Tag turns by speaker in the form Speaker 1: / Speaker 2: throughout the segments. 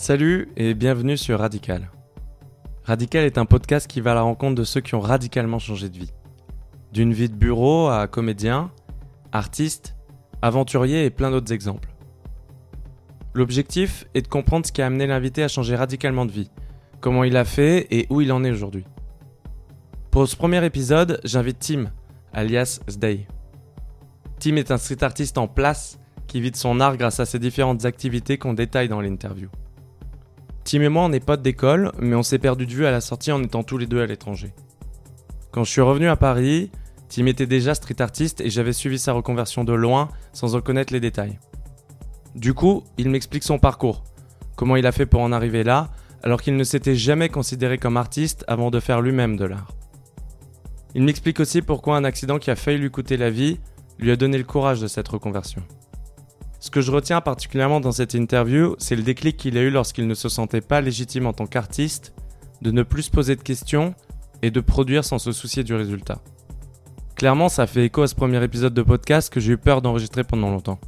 Speaker 1: Salut et bienvenue sur Radical. Radical est un podcast qui va à la rencontre de ceux qui ont radicalement changé de vie. D'une vie de bureau à comédien, artiste, aventurier et plein d'autres exemples. L'objectif est de comprendre ce qui a amené l'invité à changer radicalement de vie, comment il a fait et où il en est aujourd'hui. Pour ce premier épisode, j'invite Tim, alias Sday. Tim est un street artiste en place qui vit de son art grâce à ses différentes activités qu'on détaille dans l'interview. Tim et moi, on est potes d'école, mais on s'est perdu de vue à la sortie en étant tous les deux à l'étranger. Quand je suis revenu à Paris, Tim était déjà street artiste et j'avais suivi sa reconversion de loin sans en connaître les détails. Du coup, il m'explique son parcours, comment il a fait pour en arriver là, alors qu'il ne s'était jamais considéré comme artiste avant de faire lui-même de l'art. Il m'explique aussi pourquoi un accident qui a failli lui coûter la vie lui a donné le courage de cette reconversion. Ce que je retiens particulièrement dans cette interview, c'est le déclic qu'il a eu lorsqu'il ne se sentait pas légitime en tant qu'artiste, de ne plus se poser de questions et de produire sans se soucier du résultat. Clairement, ça fait écho à ce premier épisode de podcast que j'ai eu peur d'enregistrer pendant longtemps.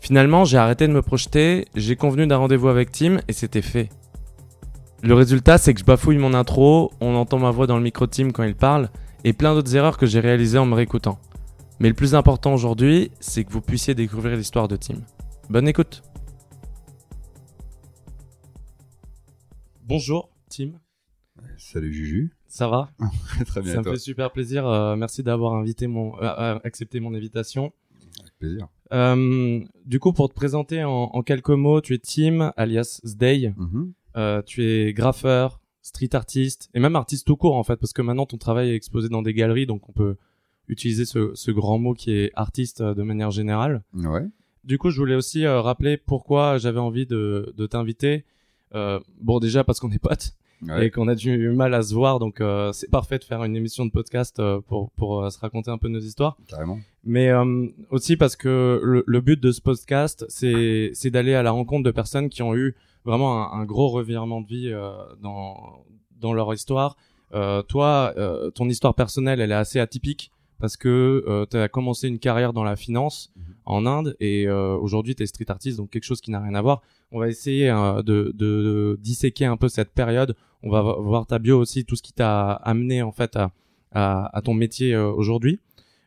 Speaker 1: Finalement, j'ai arrêté de me projeter, j'ai convenu d'un rendez-vous avec Tim et c'était fait. Le résultat, c'est que je bafouille mon intro, on entend ma voix dans le micro Tim quand il parle, et plein d'autres erreurs que j'ai réalisées en me réécoutant. Mais le plus important aujourd'hui, c'est que vous puissiez découvrir l'histoire de Tim. Bonne écoute Bonjour Tim.
Speaker 2: Salut Juju.
Speaker 1: Ça va?
Speaker 2: Très bien.
Speaker 1: Ça me
Speaker 2: toi?
Speaker 1: fait super plaisir. euh, merci d'avoir invité mon, euh, euh, accepté mon invitation.
Speaker 2: Avec plaisir.
Speaker 1: Euh, du coup, pour te présenter en, en quelques mots, tu es Tim, alias Sday.
Speaker 2: Mhm.
Speaker 1: Euh, tu es graffeur, street artiste et même artiste tout court en fait, parce que maintenant ton travail est exposé dans des galeries, donc on peut utiliser ce, ce grand mot qui est artiste euh, de manière générale.
Speaker 2: Ouais.
Speaker 1: Du coup, je voulais aussi euh, rappeler pourquoi j'avais envie de, de t'inviter. Euh, bon, déjà parce qu'on est potes
Speaker 2: ouais.
Speaker 1: et qu'on a du mal à se voir, donc euh, c'est parfait de faire une émission de podcast euh, pour, pour euh, se raconter un peu nos histoires.
Speaker 2: Carrément.
Speaker 1: Mais euh, aussi parce que le, le but de ce podcast, c'est c'est d'aller à la rencontre de personnes qui ont eu vraiment un, un gros revirement de vie euh, dans dans leur histoire. Euh, toi, euh, ton histoire personnelle, elle est assez atypique parce que tu as commencé une carrière dans la finance
Speaker 2: Mhm.
Speaker 1: en Inde et euh, aujourd'hui tu es street artist, donc quelque chose qui n'a rien à voir. On va essayer euh, de, de disséquer un peu cette période. On va vo- voir ta bio aussi, tout ce qui t'a amené en fait à, à, à ton métier euh, aujourd'hui.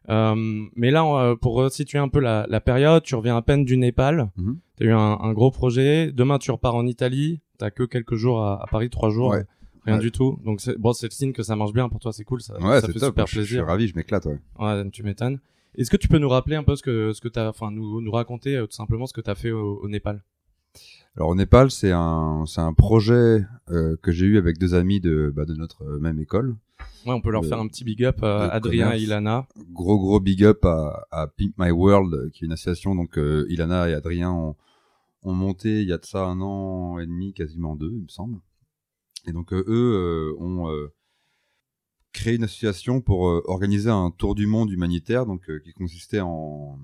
Speaker 1: Euh, mais là, euh, pour resituer un peu la, la période, tu reviens à peine du Népal.
Speaker 2: Mhm.
Speaker 1: Tu as eu un, un gros projet. Demain, tu repars en Italie. T'as que quelques jours à, à Paris, trois jours.
Speaker 2: Ouais.
Speaker 1: Rien
Speaker 2: Ouais.
Speaker 1: du tout. Donc, c'est, bon, c'est le signe que ça marche bien pour toi. C'est cool. Ça,
Speaker 2: Ouais,
Speaker 1: ça fait
Speaker 2: top.
Speaker 1: super
Speaker 2: je, je suis
Speaker 1: plaisir.
Speaker 2: ravi, je m'éclate. Ouais.
Speaker 1: Ouais, tu m'étonnes. Est-ce que tu peux nous rappeler un peu ce que, ce que t'as, enfin, nous, nous raconter euh, tout simplement ce que t'as fait au, au Népal?
Speaker 2: Alors au Népal, c'est un, c'est un projet euh, que j'ai eu avec deux amis de, bah, de notre euh, même école.
Speaker 1: Ouais, on peut leur
Speaker 2: De-
Speaker 1: faire un petit big up,
Speaker 2: de
Speaker 1: Adrien
Speaker 2: commerce.
Speaker 1: et Ilana.
Speaker 2: Gros gros big up à, à Pimp My World, qui est une association. Donc euh, Ilana et Adrien ont, ont monté il y a de ça un an et demi, quasiment deux, il me semble. Et donc euh, eux euh, ont euh, créé une association pour organiser un tour du monde humanitaire, donc qui consistait en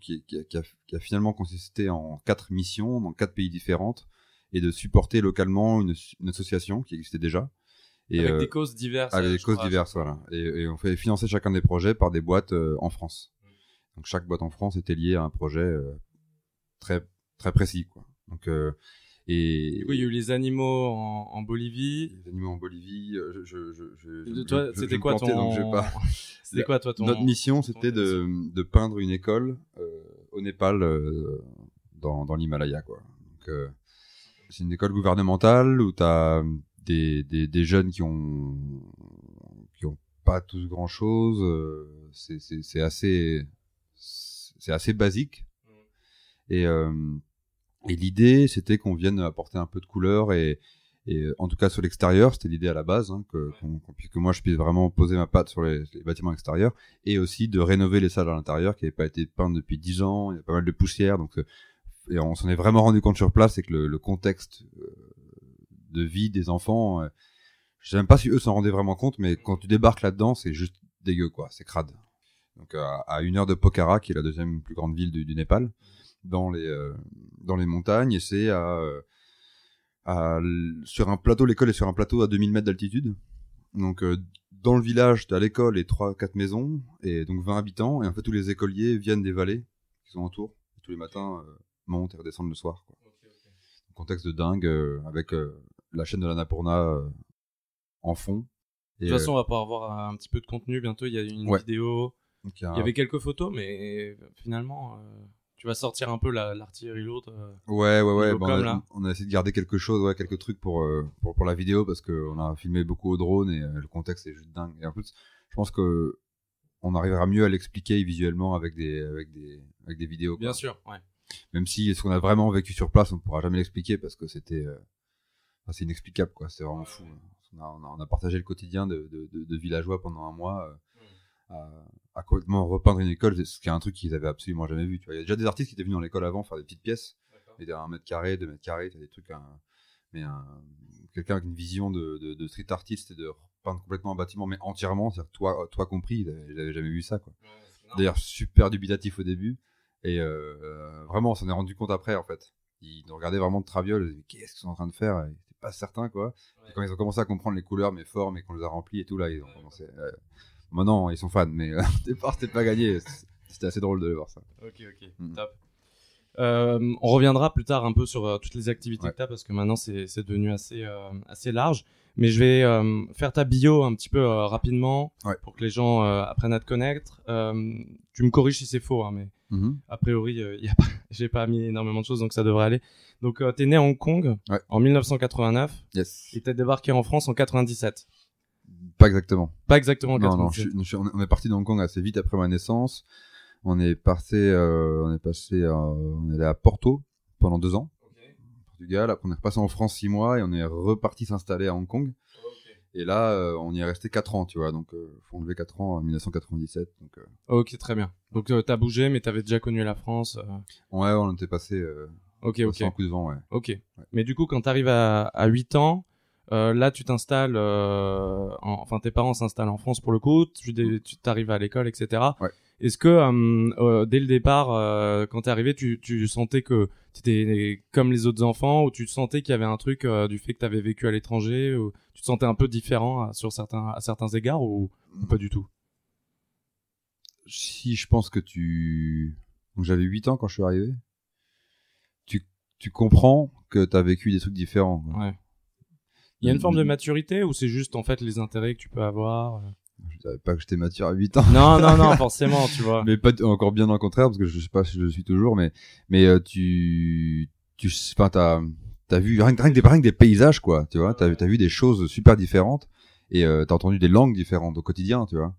Speaker 2: qui, qui a, qui finalement consisté en quatre missions dans quatre pays différentes et de supporter localement une, une association qui existait déjà. Et,
Speaker 1: avec
Speaker 2: euh,
Speaker 1: des causes diverses.
Speaker 2: avec des causes
Speaker 1: crois.
Speaker 2: diverses, voilà. Et, et on fait financer chacun des projets par des boîtes euh, en France. Donc chaque boîte en France était liée à un projet euh, très très précis, quoi. Donc et
Speaker 1: Oui, il y a eu les animaux en, en Bolivie.
Speaker 2: les animaux en Bolivie, euh, je, je, je, je-
Speaker 1: De
Speaker 2: je-
Speaker 1: toi, c'était quoi ton...
Speaker 2: pas.
Speaker 1: C'était quoi toi ton...
Speaker 2: Notre mission, c'était de, de peindre une école euh, au Népal, euh, dans, dans l'Himalaya, quoi. Euh, c'est une école gouvernementale où tu as des, des, des jeunes qui ont qui ont pas tous grand chose. c'est assez c'est assez basique. Et euh, et l'idée, c'était qu'on vienne apporter un peu de couleur et et euh, en tout cas sur l'extérieur, c'était l'idée à la base, hein, que, moi je puisse vraiment poser ma patte sur les, les bâtiments extérieurs, et aussi de rénover les salles à l'intérieur qui n'avaient pas été peintes depuis 10 ans, il y a pas mal de poussière, donc euh, et on s'en est vraiment rendu compte sur place, c'est que le, le contexte euh, de vie des enfants, euh, je sais même pas si eux s'en rendaient vraiment compte, mais quand tu débarques là-dedans, c'est juste dégueu quoi, c'est crade. Donc à, à une heure de Pokhara, qui est la deuxième plus grande ville du, du Népal, dans les euh, dans les montagnes, et c'est à euh, à sur un plateau, l'école est sur un plateau à 2000 mètres d'altitude. Donc euh, dans le village, tu as l'école et trois quatre maisons et donc 20 habitants et en fait tous les écoliers viennent des vallées qui sont autour. Et tous les matins euh, montent et redescendent le soir quoi. Donc contexte de dingue euh, avec euh, la chaîne de l'Annapurna en fond.
Speaker 1: De toute façon, on va pouvoir avoir un petit peu de contenu bientôt. Il y a une
Speaker 2: Ouais.
Speaker 1: vidéo.
Speaker 2: il y
Speaker 1: avait quelques photos, mais finalement, tu vas sortir un peu la- l'artillerie lourde. euh.
Speaker 2: Ouais, ouais, ouais. Bah,
Speaker 1: com,
Speaker 2: on, a,
Speaker 1: là.
Speaker 2: on a essayé de garder quelque chose, ouais, quelques trucs pour, euh, pour, pour la vidéo parce qu'on a filmé beaucoup au drone et euh, le contexte est juste dingue. Et en plus, je pense que on arrivera mieux à l'expliquer visuellement avec des, avec des, avec des vidéos. quoi.
Speaker 1: Bien sûr, ouais.
Speaker 2: Même si ce qu'on a vraiment vécu sur place, on ne pourra jamais l'expliquer parce que c'était, euh, enfin, c'est inexplicable, quoi. C'est vraiment fou. On a, on, a, on a partagé le quotidien de, de, de, de villageois pendant un mois. À, complètement repeindre une école, ce qui est un truc qu'ils avaient absolument jamais vu. Tu vois. Il y a déjà des artistes qui étaient venus dans l'école avant faire des petites pièces, et 1 mètre carré, 2 mètres carrés, des trucs, un- mais un, quelqu'un avec une vision de, de, de street artiste et de repeindre complètement un bâtiment, mais entièrement, c'est-à-dire toi, toi compris, il avait, il avait jamais vu ça, quoi. D'ailleurs, super dubitatif au début, et euh, vraiment, on s'en est rendu compte après, en fait. Ils regardaient vraiment de traviole, ils disaient, qu'est-ce qu'ils sont en train de faire? Ils étaient pas certains, quoi. Et quand ils ont commencé à comprendre les couleurs, mes formes, et qu'on les a remplis et tout, là, ils ont commencé. euh, Maintenant, ils sont fans, mais au départ, c'était pas gagné. C'était assez drôle de voir ça.
Speaker 1: Ok, ok,
Speaker 2: Mhm.
Speaker 1: top. Euh, on reviendra plus tard un peu sur euh, toutes les activités
Speaker 2: Ouais.
Speaker 1: que tu as parce que maintenant c'est c'est devenu assez, euh, assez large. Mais je vais euh, faire ta bio un petit peu euh, rapidement
Speaker 2: Ouais.
Speaker 1: pour que les gens euh, apprennent à te connaître. Euh, tu me corriges si c'est faux, hein, mais a priori, euh, y a pas, j'ai pas mis énormément de choses donc ça devrait aller. Donc euh, t'es né à Hong Kong
Speaker 2: Ouais.
Speaker 1: en 1989
Speaker 2: Yes.
Speaker 1: et t'es débarqué en France en 97.
Speaker 2: Pas exactement.
Speaker 1: Pas exactement en
Speaker 2: Non, non,
Speaker 1: 97.
Speaker 2: je suis- je suis- on est- parti de Hong Kong assez vite après ma naissance. On est passé, euh, on est passé, euh, on est allé à Porto pendant deux ans, au Portugal. Après, on est repassé en France six mois et on est reparti s'installer à Hong Kong. Et là, euh, on y est resté quatre ans, tu vois. Donc, faut enlever quatre ans en 1997. Donc,
Speaker 1: Ok, très bien. Donc euh, t'as bougé, mais t'avais déjà connu la France.
Speaker 2: ouais, on était passé,
Speaker 1: Ok, ok.
Speaker 2: un coup de vent, ouais.
Speaker 1: Ok. Mais du coup, quand tu arrives à, à 8 ans, euh, là, tu t'installes, euh, en- enfin, tes parents s'installent en France pour le coup, tu dé- tu t'arrives à l'école, etc.
Speaker 2: Ouais.
Speaker 1: Est-ce que, euh, dès le départ, quand t'es arrivé, tu, tu sentais que t'étais comme les autres enfants, ou tu sentais qu'il y avait un truc du fait que t'avais vécu à l'étranger, ou tu te sentais un peu différent euh, sur certains, à certains égards, ou, ou pas du tout?
Speaker 2: Si je pense que tu, donc j'avais 8 ans quand je suis arrivé. Tu, tu comprends que t'as vécu des trucs différents.
Speaker 1: Ouais. Il y a une forme de maturité, ou c'est juste, en fait, les intérêts que tu peux avoir euh
Speaker 2: Je savais pas que j'étais mature à 8 ans.
Speaker 1: Non, non, non, forcément, tu vois.
Speaker 2: mais pas encore bien le contraire parce que je sais pas si je le suis toujours mais mais euh, tu tu enfin t'as t'as vu rien, rien que des rien que des paysages quoi tu vois t'as vu des choses super différentes et euh, t'as entendu des langues différentes au quotidien tu vois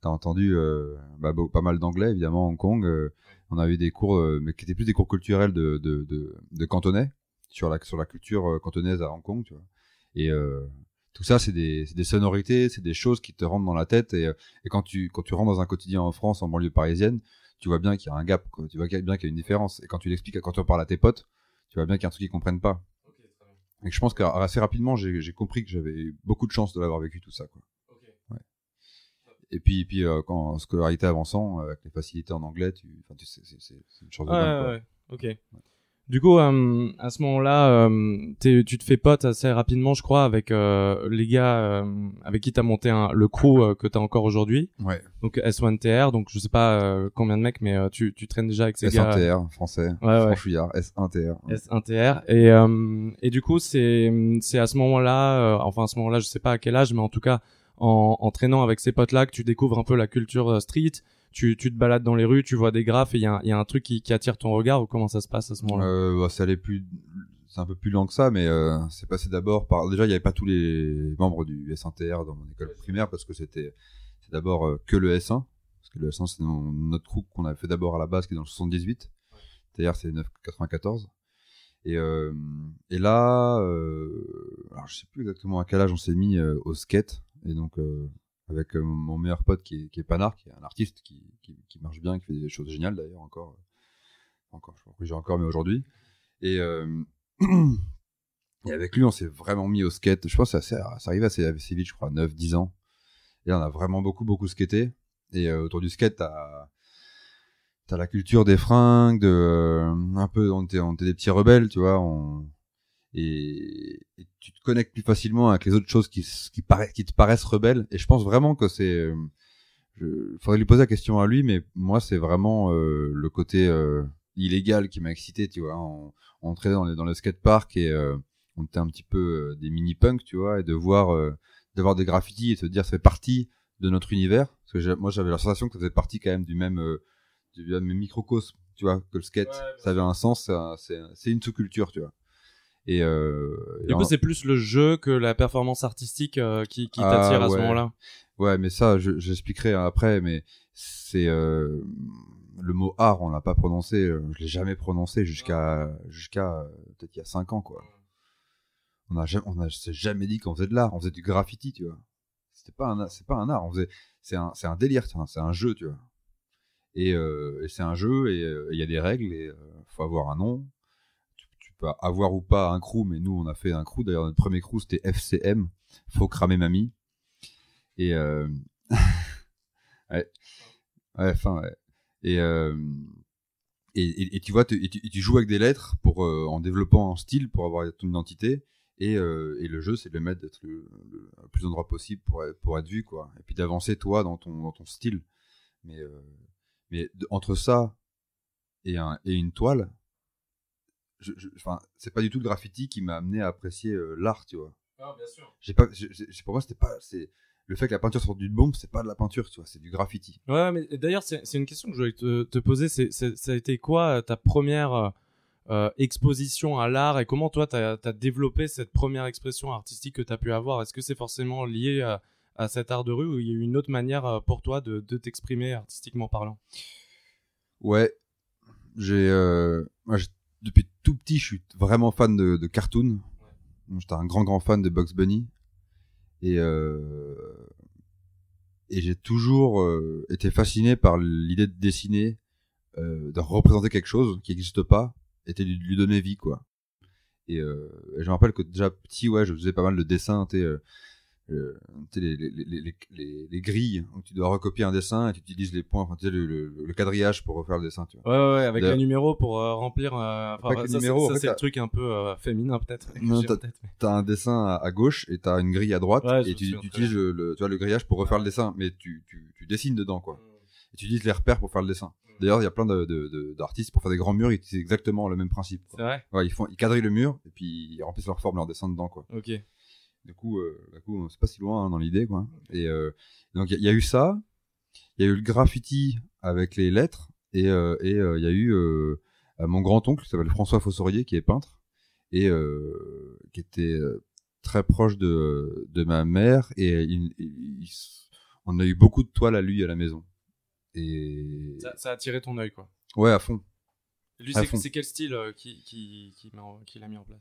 Speaker 2: t'as entendu euh, bah, pas mal d'anglais évidemment à Hong Kong euh, on a eu des cours euh, mais qui étaient plus des cours culturels de de de, de cantonais sur la sur la culture cantonaise à Hong Kong tu vois et euh, tout ça c'est des des sonorités c'est des choses qui te rentrent dans la tête et euh, et quand tu, quand tu rentres dans un quotidien en France, en banlieue parisienne, tu vois bien qu'il y a un gap, quoi. Tu vois bien qu'il y a une différence. Et quand tu l'expliques, quand tu en parles à tes potes, tu vois bien qu'il y a un truc qu'ils comprennent pas. Et je pense qu'assez rapidement, j'ai compris que j'avais beaucoup de chance de l'avoir vécu tout ça, quoi. Ouais. Et puis, et puis euh, quand en scolarité avançant, euh, avec les facilités en anglais, tu, enfin, tu sais, c'est une chance de
Speaker 1: Ouais,
Speaker 2: dingue,
Speaker 1: ouais, ok. Du coup, euh, à ce moment-là, euh, tu te fais pote assez rapidement, je crois, avec euh, les gars avec qui t'as monté un, le crew que t'as encore aujourd'hui.
Speaker 2: Ouais.
Speaker 1: Donc S1TR, donc je sais pas combien de mecs, mais tu, tu traînes déjà avec ces gars.
Speaker 2: S1TR, français.
Speaker 1: Ouais, ouais.
Speaker 2: Franchouillard, S1TR.
Speaker 1: S1TR. Et, et du coup, c'est c'est à ce moment-là, enfin à ce moment-là, je sais pas à quel âge, mais en tout cas, en, en traînant avec ces potes-là, que tu découvres un peu la culture street. Tu, tu te balades dans les rues, tu vois des graphes et il y a, y a un truc qui, attire ton regard ou comment ça se passe à ce moment-là?
Speaker 2: Euh, bah, c'est un peu plus lent que ça, mais euh, c'est passé d'abord par. Déjà, il n'y avait pas tous les membres du S1TR dans mon école primaire parce que c'était, c'est d'abord euh, que le S1, parce que le S1 c'est notre groupe qu'on avait fait d'abord à la base qui est dans le 78. TR c'est 994. Et et là, alors je sais plus exactement à quel âge on s'est mis au skate et donc avec euh, mon meilleur pote qui est, Panard, qui est un artiste qui, marche bien, qui fait des choses géniales d'ailleurs encore encore, je crois que j'ai encore, mais aujourd'hui. Et, euh, et avec lui, on s'est vraiment mis au skate. Je pense que ça, ça arrive assez, vite, je crois, 9, 10 ans. Et on a vraiment beaucoup, beaucoup skaté. Et euh, autour du skate, t'as t'as la culture des fringues, de euh, un peu, on était, on était des petits rebelles, tu vois. Et, et tu te connectes plus facilement avec les autres choses qui, qui, paraissent, qui te paraissent rebelles. Et je pense vraiment que c'est, euh, je, faudrait lui poser la question à lui, mais moi, c'est vraiment euh, le côté euh, illégal qui m'a excité, tu vois. On, on entrait dans, le- dans le skatepark et euh, on était un petit peu des mini-punks, tu vois, et de voir, de voir des graffitis et se dire ça fait partie de notre univers. Parce que moi, j'avais la sensation que ça faisait partie quand même du même, du même microcosme, tu vois, que le skate.
Speaker 1: Ouais,
Speaker 2: ça avait un sens, c'est une sous-culture, tu vois. Et, euh, et
Speaker 1: Du coup,
Speaker 2: en-
Speaker 1: c'est plus le jeu que la performance artistique euh, qui,
Speaker 2: Ah,
Speaker 1: t'attire à ce moment-là.
Speaker 2: Ouais, mais ça, je- j'expliquerai après, mais c'est euh, le mot art, on l'a pas prononcé, je l'ai jamais prononcé jusqu'à jusqu'à peut-être il y a cinq ans, quoi. On a jamais, on a s'est jamais dit qu'on faisait de l'art, on faisait du graffiti, tu vois. C'était pas un, c'est pas un art, on faisait, c'est un, c'est un délire, c'est un jeu, tu vois. Et, euh, et c'est un jeu et il y a des règles et euh, faut avoir un nom. Avoir ou pas un crew, mais nous on a fait un crew. D'ailleurs notre premier crew c'était FCM, faut cramer mamie. Et euh... euh... et, et, et tu vois, tu, joues avec des lettres pour euh, en développant un style pour avoir ton identité. Et, le jeu, c'est de le mettre d'être le, le, le plus endroit possible pour pour être vu, quoi. Et puis d'avancer toi dans ton dans ton style. Mais mais entre ça et une toile, je, je, enfin, c'est pas du tout le graffiti qui m'a amené à apprécier euh, l'art, tu vois
Speaker 1: bien sûr.
Speaker 2: j'ai pas j'ai- pour moi c'était pas c'est le fait que la peinture sorte d'une bombe c'est pas de la peinture tu vois c'est du graffiti
Speaker 1: Ouais, mais d'ailleurs, c'est c'est une question que je voulais te, te poser. C'est ça a été quoi euh, ta première euh, exposition à l'art et comment toi, tu as, développé cette première expression artistique que tu as pu avoir? Est-ce que c'est forcément lié à, à cet art de rue ou il y a eu une autre manière pour toi de, de t'exprimer artistiquement parlant?
Speaker 2: Ouais euh, j'ai- depuis tout petit je suis vraiment fan de, de cartoon. J'étais un grand grand fan de Bugs Bunny. Et euh, et j'ai toujours euh, été fasciné par l'idée de dessiner euh, de représenter quelque chose qui n'existe pas et de lui donner vie quoi. Et, et je me rappelle que déjà petit ouais je faisais pas mal de dessins tu euh, les, les, les, les, les, les grilles où tu dois recopier un dessin et tu utilises les points enfin le, le, le quadrillage pour refaire le dessin tu vois
Speaker 1: Ouais, ouais, avec
Speaker 2: De-
Speaker 1: les numéros pour euh, remplir. euh,
Speaker 2: les
Speaker 1: ça, c'est-
Speaker 2: en fait,
Speaker 1: c'est le truc un peu euh, féminin, peut-être.
Speaker 2: Non,
Speaker 1: mais-
Speaker 2: t'as un dessin à, à gauche et t'as une grille à droite
Speaker 1: Ouais,
Speaker 2: et tu, utilises le, le- tu vois, le grillage pour refaire le dessin mais tu, tu, tu dessines dedans quoi et tu utilises les repères pour faire le dessin d'ailleurs il y a plein d'artistes pour faire des grands murs ils utilisent exactement le même principe
Speaker 1: C'est
Speaker 2: quoi.
Speaker 1: vrai?
Speaker 2: Ouais, ils font ils quadrillent le mur et puis ils remplissent leur forme leur dessin dedans quoi
Speaker 1: Ok.
Speaker 2: Du coup euh, du coup c'est pas si loin hein, dans l'idée quoi. Et euh, donc il y, a- il y a eu ça il y a eu le graffiti avec les lettres et euh, et euh, il y a eu mon grand oncle qui s'appelle François Fossorier qui est peintre et euh, qui était très proche de de ma mère et il- il- il- on a eu beaucoup de toiles à lui à la maison. Et
Speaker 1: Ça, ça a attiré ton œil, quoi.
Speaker 2: ouais à fond.
Speaker 1: Lui, c'est quel style euh, qui, mis en place?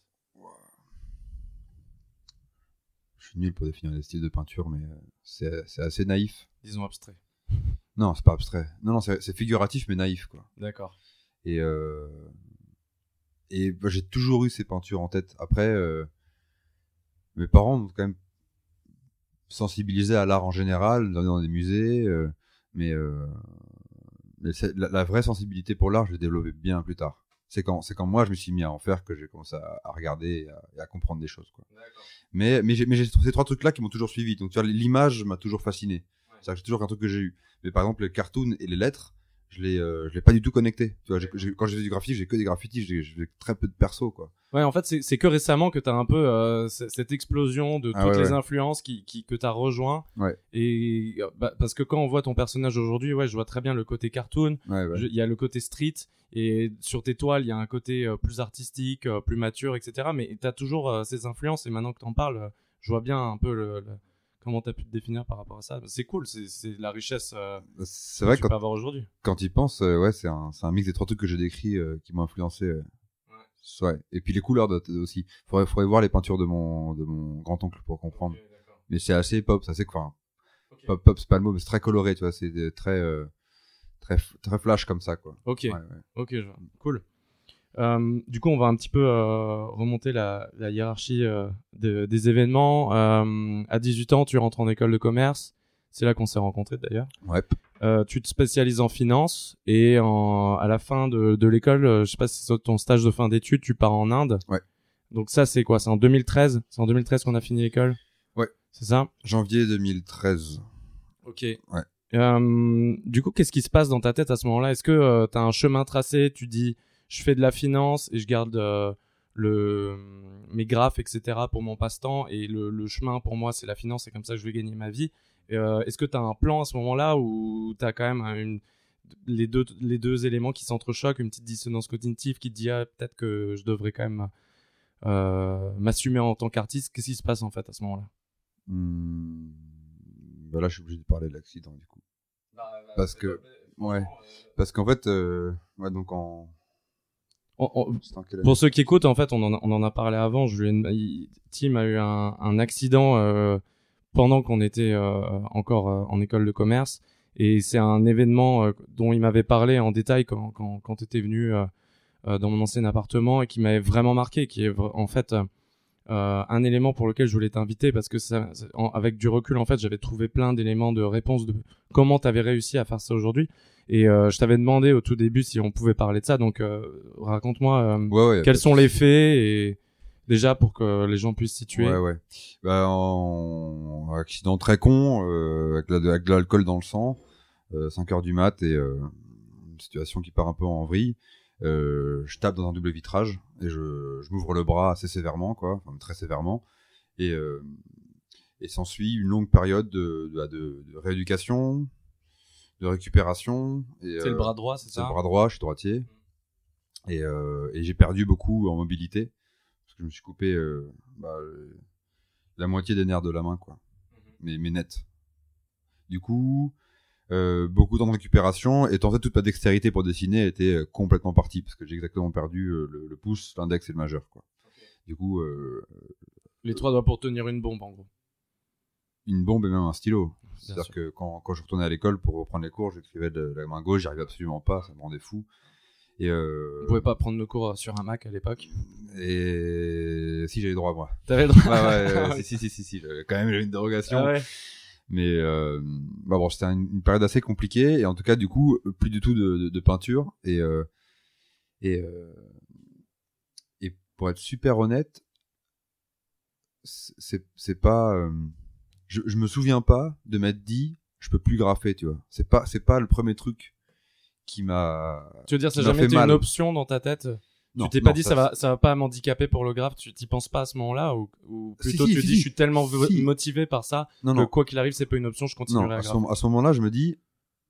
Speaker 2: Je suis nul pour définir les styles de peinture mais euh, c'est assez naïf
Speaker 1: Disons abstrait.
Speaker 2: non c'est pas abstrait non non c'est figuratif mais naïf quoi
Speaker 1: D'accord.
Speaker 2: Et, euh, et bah, j'ai toujours eu ces peintures en tête. Après, euh, mes parents m'ont quand même sensibilisé à l'art en général, dans, des musées, euh, mais, mais c'est- la, la vraie sensibilité pour l'art, je l'ai développée bien plus tard. C'est quand, c'est quand moi je me suis mis à en faire que j'ai commencé à, à regarder et à, et à comprendre des choses. Quoi. Mais, mais j'ai, mais j'ai ces trois trucs-là qui m'ont toujours suivi. Donc tu vois, l'image m'a toujours fasciné. C'est-à-dire que c'est toujours un truc que j'ai eu. Mais par exemple, les cartoons et les lettres, je l'ai, euh, je l'ai pas du tout connecté. Tu vois, j'ai- j'ai- quand j'ai fait du graffiti, j'ai que des graffitis, j'ai, très peu de perso, quoi.
Speaker 1: Ouais, en fait, c'est que récemment que tu as un peu euh, cette explosion de toutes
Speaker 2: Ah ouais,
Speaker 1: les
Speaker 2: ouais.
Speaker 1: influences qui, qui, que tu as rejoint.
Speaker 2: Ouais.
Speaker 1: Et bah, parce que quand on voit ton personnage aujourd'hui, ouais, je vois très bien le côté cartoon, il y a le côté street, et sur tes toiles, il y a un côté euh, plus artistique, plus mature, etc. Mais tu as toujours ces influences, et maintenant que tu en parles, je vois bien un peu le, le- comment tu as pu te définir par rapport à ça? C'est cool, c'est la richesse euh,
Speaker 2: C'est
Speaker 1: que
Speaker 2: vrai
Speaker 1: tu
Speaker 2: que
Speaker 1: peux
Speaker 2: quand,
Speaker 1: avoir aujourd'hui.
Speaker 2: quand y penses, euh, ouais, c'est un, mix des trois trucs que j'ai décrits euh, qui m'ont influencé. euh. Ouais. Et puis les couleurs de- aussi. Faudrait, faudrait voir les peintures de mon, de mon grand-oncle pour comprendre. Mais c'est assez pop, c'est assez, enfin, pop, pop, c'est pas le mot, mais c'est très coloré, tu vois, c'est très, très, très flash comme ça, quoi.
Speaker 1: Ok.
Speaker 2: Ouais, ouais.
Speaker 1: Ok, je vois. cool. Euh, du coup, on va un petit peu euh, remonter la, la hiérarchie euh, de- des événements. À 18 ans, tu rentres en école de commerce. C'est là qu'on s'est rencontrés d'ailleurs.
Speaker 2: Ouais.
Speaker 1: Tu te spécialises en finance et en, à la fin de, de l'école, je sais pas si c'est ton stage de fin d'études, tu pars en Inde.
Speaker 2: Ouais.
Speaker 1: Donc ça, c'est quoi? C'est en 2013 C'est en 2013 qu'on a fini l'école?
Speaker 2: Ouais.
Speaker 1: C'est ça?
Speaker 2: Janvier 2013.
Speaker 1: Ok.
Speaker 2: Ouais.
Speaker 1: Du coup, qu'est-ce qui se passe dans ta tête à ce moment-là? Est-ce que tu as un chemin tracé? Tu dis, je fais de la finance et je garde euh, le, mes graphes, etc. pour mon passe-temps et le, le chemin pour moi c'est la finance et comme ça que je vais gagner ma vie. Euh, Est-ce que tu as un plan à ce moment-là où tu as quand même une, les, deux, les deux éléments qui s'entrechoquent, une petite dissonance cognitive qui te dit ah, peut-être que je devrais quand même euh, m'assumer en tant qu'artiste Qu'est-ce qui se passe en fait à ce moment-là?
Speaker 2: Hmm, bah là, je suis obligé de parler de l'accident du coup. Parce que- ouais. Parce qu'en fait, euh, ouais, donc en.
Speaker 1: On- on- Pour ceux qui écoutent, en fait, on en a, on en a parlé avant. Je lui ai- il- Tim a eu un, un accident euh, pendant qu'on était euh, encore euh, en école de commerce. Et c'est un événement dont il m'avait parlé en détail quand, quand, quand tu étais venu dans mon ancien appartement et qui m'avait vraiment marqué, qui est en fait un élément pour lequel je voulais t'inviter parce que ça, ça- en- avec du recul, en fait, j'avais trouvé plein d'éléments de réponse de comment tu avais réussi à faire ça aujourd'hui. Et euh, je t'avais demandé au tout début si on pouvait parler de ça. Donc, euh, raconte-moi euh,
Speaker 2: Ouais, ouais.
Speaker 1: quels sont les faits et déjà pour que les gens puissent situer.
Speaker 2: Ouais, ouais. Bah, en accident très con, euh, avec, de l'alcool dans le sang, euh, 5 heures du mat et euh, une situation qui part un peu en vrille. Je tape dans un double vitrage et je, je m'ouvre le bras assez sévèrement, quoi, enfin, très sévèrement. Et, et s'ensuit une longue période de, de, de- de rééducation, de récupération.
Speaker 1: C'est le
Speaker 2: euh,
Speaker 1: bras droit, c'est
Speaker 2: c'est le
Speaker 1: ça
Speaker 2: bras droit, je suis droitier. Et, euh, et j'ai perdu beaucoup en mobilité. Parce que je me suis coupé euh, bah, la moitié des nerfs de la main, quoi. Mais, mais net. Du coup, euh, beaucoup de temps de récupération. Et en fait, toute ma dextérité pour dessiner était euh, complètement partie. Parce que j'ai exactement perdu euh, le, le pouce, l'index et le majeur, quoi. Du coup,
Speaker 1: Les trois doigts pour tenir une bombe, en gros.
Speaker 2: une bombe et même un stylo. C'est-à-dire que quand, quand je retournais à l'école pour reprendre les cours, j'écrivais de la main gauche, j'y arrivais absolument pas, ça me rendait fou. Et, euh,
Speaker 1: Vous pouvez pas prendre nos cours sur un Mac à l'époque.
Speaker 2: et si j'avais le droit, moi.
Speaker 1: T'avais le droit.
Speaker 2: Ouais, ouais, euh, si, si, si, si, si, euh, quand même, j'avais une dérogation.
Speaker 1: Ah ouais.
Speaker 2: Mais euh, bah bon, c'était une, période assez compliquée et en tout cas, du coup, plus du tout de, de, de peinture et euh, et euh, et pour être super honnête, c'est c'est pas, euh, je, je me souviens pas de m'être dit, je peux plus graffer, tu vois. C'est pas c'est pas le premier truc qui m'a.
Speaker 1: Tu veux dire, ça
Speaker 2: Ça
Speaker 1: n'a
Speaker 2: m'a
Speaker 1: jamais
Speaker 2: fait
Speaker 1: été
Speaker 2: mal.
Speaker 1: une option dans ta tête
Speaker 2: Non,
Speaker 1: Tu t'es
Speaker 2: non,
Speaker 1: pas dit ça, va, ça va pas m'handicaper pour le graphe Tu t'y penses pas à ce moment-là ou, plutôt
Speaker 2: si,
Speaker 1: tu
Speaker 2: si,
Speaker 1: dis
Speaker 2: si.
Speaker 1: je suis tellement motivé par ça
Speaker 2: Non,
Speaker 1: que
Speaker 2: non.
Speaker 1: quoi qu'il arrive c'est pas une option, je
Speaker 2: Non,
Speaker 1: continuerai à
Speaker 2: à ce,
Speaker 1: grapher.
Speaker 2: moment- à ce moment-là, je me dis,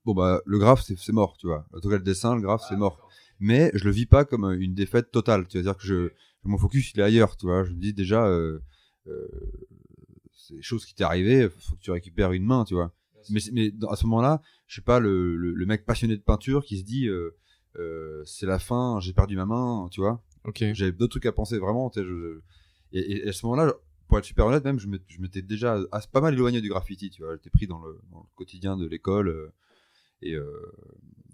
Speaker 2: bon bah le graphe c'est c'est mort, tu vois. En tout cas le dessin, le graphe c'est mort. Mais je le vis pas comme euh, une défaite totale. Tu veux dire que je, mon focus il est ailleurs, tu vois. Je me dis déjà, euh, euh, c'est des choses qui t'est arrivé, faut que tu récupères une main, tu vois. Mais, à ce moment-là, je suis pas le, le, le mec passionné de peinture qui se dit, euh, euh, c'est la fin, j'ai perdu ma main, tu vois.
Speaker 1: Ok.
Speaker 2: J'avais d'autres trucs à penser vraiment. je- et, et à ce moment-là, pour être super honnête, même, je m'étais- déjà pas mal éloigné du graffiti. Tu vois, j'étais pris dans le, dans le quotidien de l'école euh, et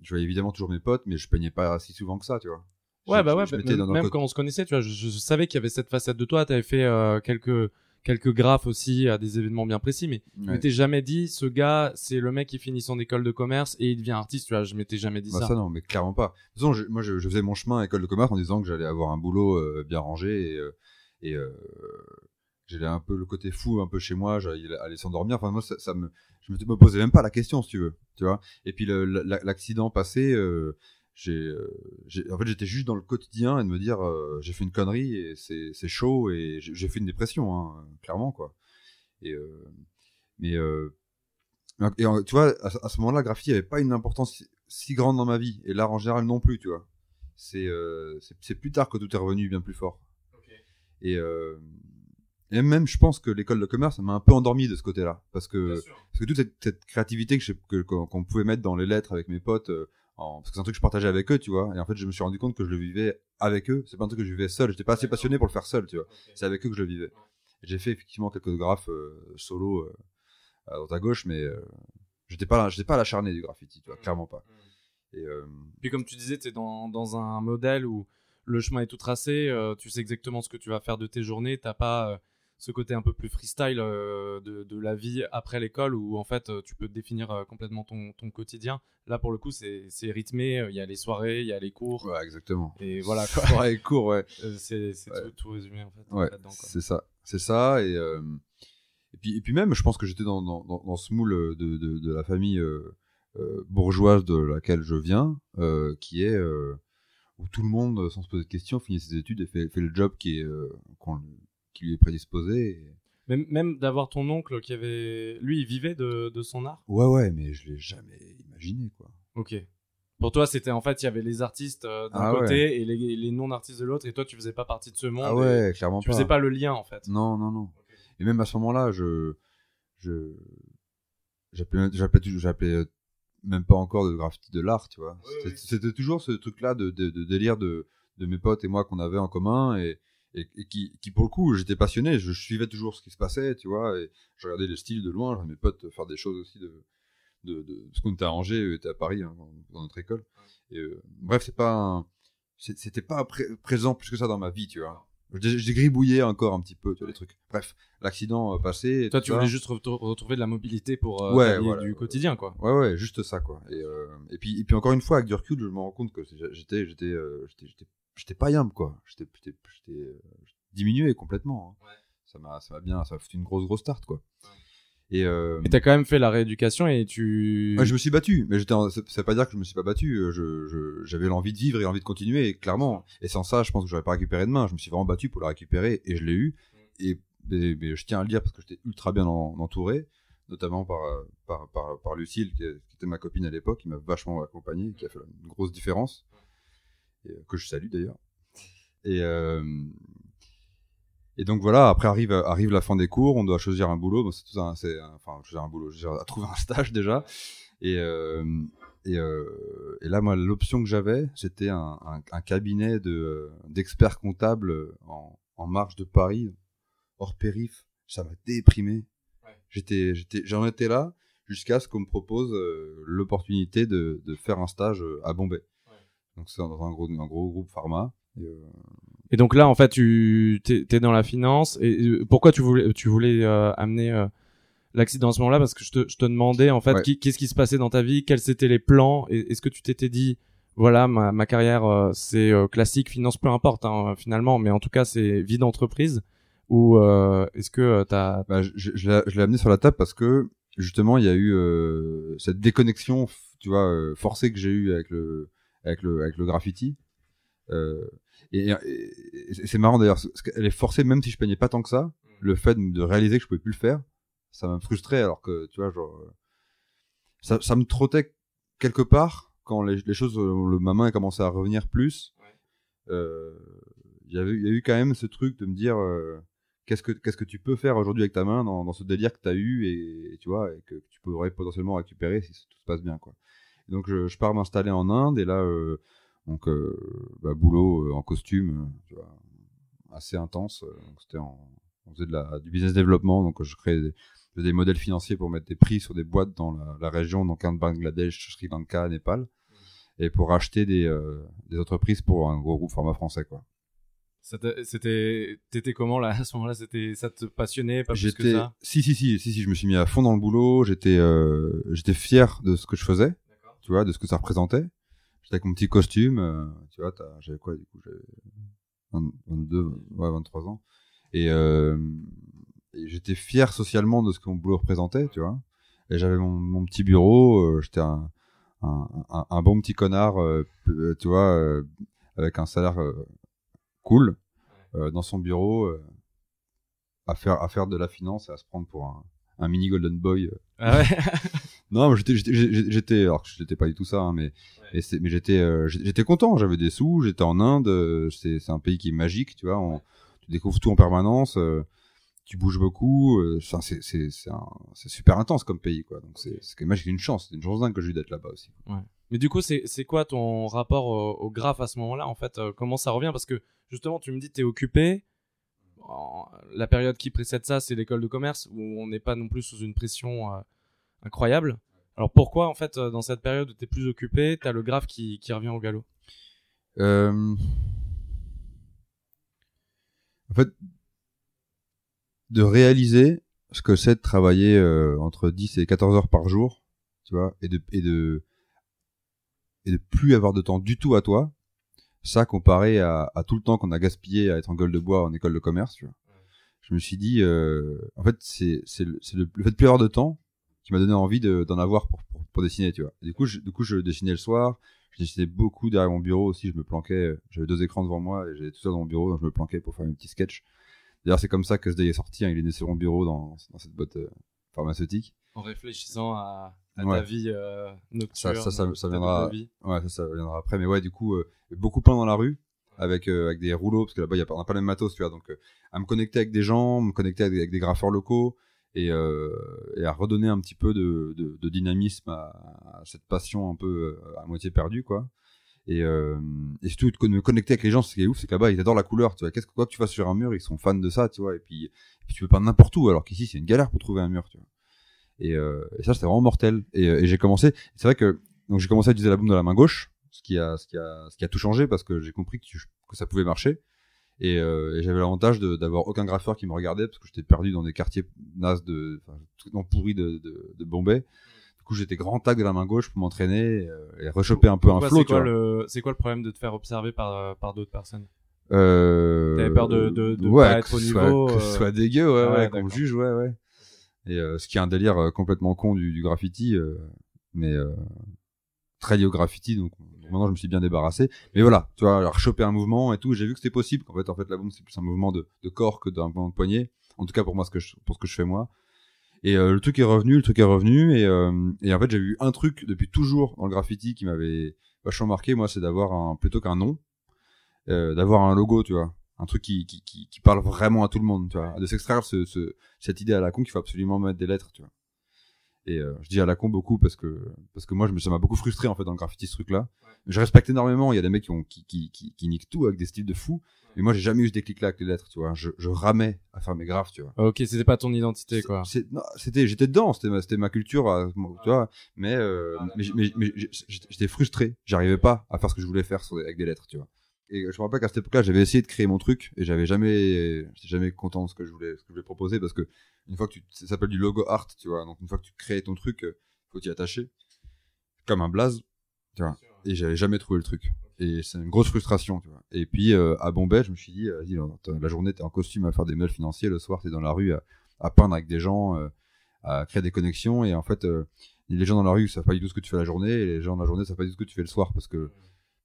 Speaker 2: je voyais évidemment toujours mes potes, mais je peignais pas si souvent que ça, tu vois.
Speaker 1: Ouais, bah ouais, bah, même,
Speaker 2: dans
Speaker 1: même quand on se connaissait, tu vois, je, je savais qu'il y avait cette facette de toi. T'avais fait euh, quelques quelques graphes aussi à des événements bien précis, mais je
Speaker 2: Ouais.
Speaker 1: m'étais jamais dit, ce gars, c'est le mec qui finit son école de commerce et il devient artiste. Tu vois, je m'étais jamais dit
Speaker 2: Bah,
Speaker 1: ça.
Speaker 2: ça. non, mais clairement pas. De toute façon, je- moi, je, je faisais mon chemin à l'école de commerce en disant que j'allais avoir un boulot euh, bien rangé et, euh, et euh, j'allais un peu le côté fou un peu chez moi, j'allais s'endormir. Enfin, moi, ça, ça me, je me, me posais même pas la question, si tu veux, tu vois. Et puis l'accident passé, euh, j'ai, euh, en fait, j'étais juste dans le quotidien et de me dire, euh, j'ai fait une connerie et c'est, chaud et j'ai fait une dépression, hein, clairement quoi. Et euh, mais et tu vois, à, ce moment-là, le graffiti avait pas une importance si, grande dans ma vie, et l'art en général non plus, tu vois. C'est euh, plus tard que tout est revenu bien plus fort. Et, euh, et même, je pense que l'école de commerce m'a un peu endormi de ce côté-là, parce que parce que toute cette, cette créativité que que- qu'on qu'on pouvait mettre dans les lettres avec mes potes, euh, en, parce que c'est un truc que je partageais avec eux, tu vois. Et en fait, je me suis rendu compte que je le vivais avec eux. C'est pas un truc que je vivais seul. J'étais pas assez passionné pour le faire seul, tu vois. C'est avec eux que je le vivais. J'ai fait effectivement quelques graphes euh, solo euh, à droite à gauche, mais euh, j'étais pas, là- j'étais pas à l'acharné du graffiti, tu vois, clairement pas. Et euh,
Speaker 1: Puis comme tu disais, tu es dans, dans un modèle où le chemin est tout tracé, euh, tu sais exactement ce que tu vas faire de tes journées, t'as pas euh, ce côté un peu plus freestyle euh, de, de la vie après l'école où en fait euh, tu peux définir euh, complètement ton, ton quotidien. Là pour le coup c'est rythmé, il y a les soirées, il y a les cours
Speaker 2: ouais, exactement.
Speaker 1: et voilà quoi.
Speaker 2: Ouais, court, ouais.
Speaker 1: Euh, c'est
Speaker 2: Ouais.
Speaker 1: tout, tout résumé en fait
Speaker 2: Ouais, c'est ça, c'est ça, et euh, et puis et puis même, je pense que j'étais dans, dans, dans, dans ce moule de, de, de la famille euh, euh, bourgeoise de laquelle je viens, qui est où tout le monde, sans se poser de questions, finit ses études et fait, fait le job qui, est, qu'on- qui lui est prédisposé.
Speaker 1: Même, même d'avoir ton oncle qui avait. Lui, il vivait de, de son art?
Speaker 2: Ouais, ouais, mais je l'ai jamais imaginé, quoi.
Speaker 1: Ok. Pour toi, c'était en fait, il y avait les artistes euh, d'un
Speaker 2: Ah
Speaker 1: côté et les, les non-artistes de l'autre, et toi, tu faisais pas partie de ce monde.
Speaker 2: Ah ouais, clairement
Speaker 1: Tu faisais pas le lien en fait.
Speaker 2: Non, non, non. Et même à ce moment-là, je, je, j'appelais, j'appelais, euh, même pas encore de graffiti de l'art, tu vois. C'était-
Speaker 1: oui.
Speaker 2: C'était toujours ce truc-là de, de, de délire de, de mes potes et moi qu'on avait en commun et, et, et qui, qui, pour le coup, j'étais passionné, je, suivais toujours ce qui se passait, tu vois, et je regardais les styles de loin, je voyais mes potes faire des choses aussi de, de, de ce qu'on était à Angers, eux étaient à Paris, hein, dans, notre école. Et, euh, bref, c'est pas un- c'était pas pré- présent plus que ça dans ma vie, tu vois. J'ai gribouillé encore un petit peu, tu vois, les trucs. Bref, l'accident euh, passé.
Speaker 1: Toi, tu voulais juste retrouver de la mobilité pour euh,
Speaker 2: Ouais, voilà,
Speaker 1: du quotidien, quoi.
Speaker 2: Ouais, ouais, juste ça, quoi. Et, euh, et, puis, et puis encore une fois, avec du recul, je me rends compte que j'étais, j'étais, euh, j'étais, pas yambe, quoi. J'étais, euh, diminué complètement. hein.
Speaker 1: Ouais.
Speaker 2: Ça m'a, ça m'a bien, ça m'a foutu une grosse, grosse start, quoi. Et, euh,
Speaker 1: t'as quand même fait la rééducation et tu.
Speaker 2: ouais, je me suis battu, mais j'étais, en- ça veut pas dire que je me suis pas battu. euh, Je, j'avais l'envie de vivre et envie de continuer, clairement. Et sans ça, je pense que j'aurais pas récupéré demain. Je me suis vraiment battu pour la récupérer et je l'ai eu. Et, mais, mais je tiens à le dire parce que j'étais ultra bien en- entouré, notamment par, euh, par, par, par Lucille, qui, qui était ma copine à l'époque, qui m'a vachement accompagné, qui a fait une grosse différence, euh, que je salue d'ailleurs. Et, euh, et donc voilà, après arrive, arrive la fin des cours, on doit choisir un boulot, bon, c'est tout un, c'est, un- enfin, choisir un boulot, dire, à trouver un stage déjà. Et, euh, et, euh, et là, moi, l'option que j'avais, c'était un, un, un cabinet de, euh, d'experts comptables en, en marge de Paris, hors périph. Ça m'a déprimé.
Speaker 1: Ouais.
Speaker 2: J'étais, j'étais, j'en étais là jusqu'à ce qu'on me propose euh, l'opportunité de, de faire un stage euh, à Bombay. Donc c'est dans un gros, un gros groupe pharma. Et, euh,
Speaker 1: Et donc là, en fait, tu t'es t'es dans la finance. Et euh, pourquoi tu voulais, tu voulais euh, amener euh, l'accident à ce moment-là? Parce que je te, je te demandais, en fait,
Speaker 2: Ouais.
Speaker 1: qu'est-ce qui se passait dans ta vie? Quels étaient les plans? Est-ce que tu t'étais dit, voilà, ma, ma carrière, c'est classique, finance, peu importe, hein, finalement, mais en tout cas, c'est vie d'entreprise? Ou est-ce que euh, t'as...
Speaker 2: Bah, je, je, je l'ai amené sur la table parce que justement il y a eu cette déconnexion, tu vois, forcée que j'ai eu avec le avec le avec le graffiti. Euh, et c'est marrant d'ailleurs, qu'elle est forcée même si je peignais pas tant que ça. Le fait de réaliser que je pouvais plus le faire, ça m'a frustré alors que tu vois genre euh, ça, ça me trottait quelque part quand les, les choses, euh, le, ma main a commencé à revenir plus. Euh, il y avait y a eu quand même ce truc de me dire euh, qu'est-ce que qu'est-ce que tu peux faire aujourd'hui avec ta main dans, dans ce délire que tu as eu et, et tu vois et que tu pourrais potentiellement récupérer si tout se passe bien quoi. Donc je, je pars m'installer en Inde et là euh, donc euh, bah, boulot euh, en costume tu vois assez intense donc c'était en on faisait de la du business développement donc je créais des, modèles financiers pour mettre des prix sur des boîtes dans la, la région donc Inde, Bangladesh, Sri Lanka, Népal et pour acheter des, euh, des entreprises pour un gros groupe format français quoi.
Speaker 1: C'était, t'étais comment là à ce moment-là? C'était, ça te passionnait pas plus que ça?
Speaker 2: si si si si si je me suis mis à fond dans le boulot, j'étais euh, j'étais fier de ce que je faisais. Tu vois, de ce que ça représentait. J'étais avec mon petit costume, euh, tu vois, j'avais quoi du coup, j'avais 20 22 ouais 23 ans et, euh, et j'étais fier socialement de ce que mon boulot représentait, tu vois. Et j'avais mon, petit bureau, euh, j'étais un, un, bon petit connard, tu vois, avec un salaire cool dans son bureau à faire à faire de la finance et à se prendre pour un, mini golden boy.
Speaker 1: Ah ouais
Speaker 2: Non, j'étais alors que j'étais pas du tout ça, hein, mais et c'est- mais j'étais euh, j'étais content. J'avais des sous, j'étais en Inde, euh, c'est un pays qui est magique, tu vois. On, tu découvres tout en permanence. euh, tu bouges beaucoup, euh, c'est super intense comme pays quoi. Donc c'est c'est quand même une chance, c'est une chance dingue que j'ai eu d'être là-bas aussi.
Speaker 1: Mais du coup, c'est c'est quoi ton rapport au, au graphe à ce moment-là En fait, comment ça revient? Parce que justement, tu me dis, t'es occupé. La période qui précède ça, c'est l'école de commerce où on n'est pas non plus sous une pression euh, incroyable. Alors pourquoi, en fait, euh, dans cette période où t'es plus occupé, t'as le graphe qui, qui revient au galop?
Speaker 2: Euh, En fait, de réaliser ce que c'est de travailler euh, entre 10 et 14 heures par jour, tu vois, et de, et de, et de plus avoir de temps du tout à toi, ça comparé à, à tout le temps qu'on a gaspillé à être en gueule de bois en école de commerce, tu vois. Je me suis dit, euh, en fait, c'est, c'est, le, c'est le, le fait de plus avoir de temps qui m'a donné envie de, d'en avoir pour, pour, pour dessiner, tu vois. Et du coup, je, du coup, je dessinais le soir, Je dessinais beaucoup derrière mon bureau aussi. Je me planquais. J'avais deux écrans devant moi et j'avais tout ça dans mon bureau. Donc je me planquais pour faire un petit sketch. D'ailleurs, c'est comme ça que ce day est sorti. Hein. Il est né sur mon bureau dans, dans cette boîte euh, pharmaceutique.
Speaker 1: En réfléchissant à, à
Speaker 2: Ouais.
Speaker 1: ta vie euh, nocturne.
Speaker 2: Ça- ça- ça- ça
Speaker 1: ta
Speaker 2: viendra-. Ouais, ça, ça viendra après. Mais ouais, du coup, euh, beaucoup peint dans la rue avec euh, avec des rouleaux parce que là-bas, il y a pas, on a pas le même matos, tu vois. Donc, à me connecter avec des gens, me connecter avec des graffeurs locaux et, euh, et à redonner un petit peu de, dynamisme à, cette passion un peu euh, à moitié perdue, quoi. Et, euh, surtout de me connecter avec les gens, ce qui est ouf, c'est que là-bas ils adorent la couleur, tu vois. Qu'est-ce que quoi que tu fasses sur un mur, ils sont fans de ça, tu vois. Et puis, tu peux pas n'importe où, alors qu'ici c'est une galère pour trouver un mur. Et, ça c'était vraiment mortel. Et, j'ai commencé, c'est vrai que donc j'ai commencé à utiliser la de la main gauche, ce qui a ce qui a ce qui a tout changé parce que j'ai compris que ça pouvait marcher. Et, euh, et j'avais l'avantage d'avoir aucun graffeur qui me regardait parce que j'étais perdu dans des quartiers nazes de, enfin, tout pourris de, de, de Bombay. Du coup, j'étais grand tag de la main gauche pour m'entraîner euh, et rechoper un peu un flow.
Speaker 1: c'est quoi le c'est quoi le problème de te faire observer par euh, par d'autres personnes?
Speaker 2: Euh...
Speaker 1: T'avais peur de- de- de
Speaker 2: ouais,
Speaker 1: pas être au
Speaker 2: soit-
Speaker 1: niveau,
Speaker 2: que
Speaker 1: euh,
Speaker 2: ce soit dégueu, ouais,
Speaker 1: Ah
Speaker 2: ouais,
Speaker 1: ouais,
Speaker 2: qu'on me juge, ouais, ouais. Et euh, ce qui est un délire euh, complètement con du, du graffiti, euh, mais au graffiti, donc maintenant je me suis bien débarrassé. Mais voilà, tu vois, alors choper un mouvement et tout, j'ai vu que c'était possible. Qu'en fait, en fait, la bombe c'est plus un mouvement de, corps que d'un mouvement de poignet. En tout cas pour moi, ce que je, pour ce que je fais moi. Et euh, le truc est revenu, le truc est revenu, et, euh, et en fait j'ai vu un truc depuis toujours dans le graffiti qui m'avait vachement marqué, moi, c'est d'avoir un plutôt qu'un nom, euh, d'avoir un logo, tu vois, un truc qui, parle vraiment à tout le monde, tu vois, de s'extraire ce, cette idée à la con qu'il faut absolument mettre des lettres, tu vois. Et euh, je dis à la con beaucoup parce que parce que moi je me ça m'a beaucoup frustré en fait dans le graffiti ce truc là. Je respecte énormément, il y a des mecs qui ont qui qui qui, qui niquent tout avec des styles de fou, mais moi j'ai jamais eu ce déclic là avec les lettres, tu vois. Je je ramais à faire mes graphes, tu vois.
Speaker 1: Ok, c'était pas ton identité quoi.
Speaker 2: C'était j'étais dedans, c'était ma c'était ma culture, euh, tu vois, mais euh, mais mais, mais j'étais j'étais frustré, j'arrivais pas à faire ce que je voulais faire sur avec des lettres, tu vois. Et je me rappelle qu'à cette époque-là, j'avais essayé de créer mon truc et j'avais jamais j'étais jamais content de ce que je voulais ce que je voulais proposer parce que une fois que tu ça s'appelle du logo art, tu vois. Donc une fois que tu crées ton truc, euh, faut t'y attacher comme un blaze, tu vois. Et j'avais jamais trouvé le truc. Et c'est une grosse frustration, tu vois. Et puis euh, à Bombay, je me suis dit, euh, vas-y, la journée t'es en costume à faire des mails financiers, le soir t'es dans la rue à, à peindre avec des gens, euh, à créer des connexions. Et en fait, les gens dans la rue savent pas du tout ce que tu fais la journée, et les gens dans la journée savent pas du tout ce que tu fais le soir parce que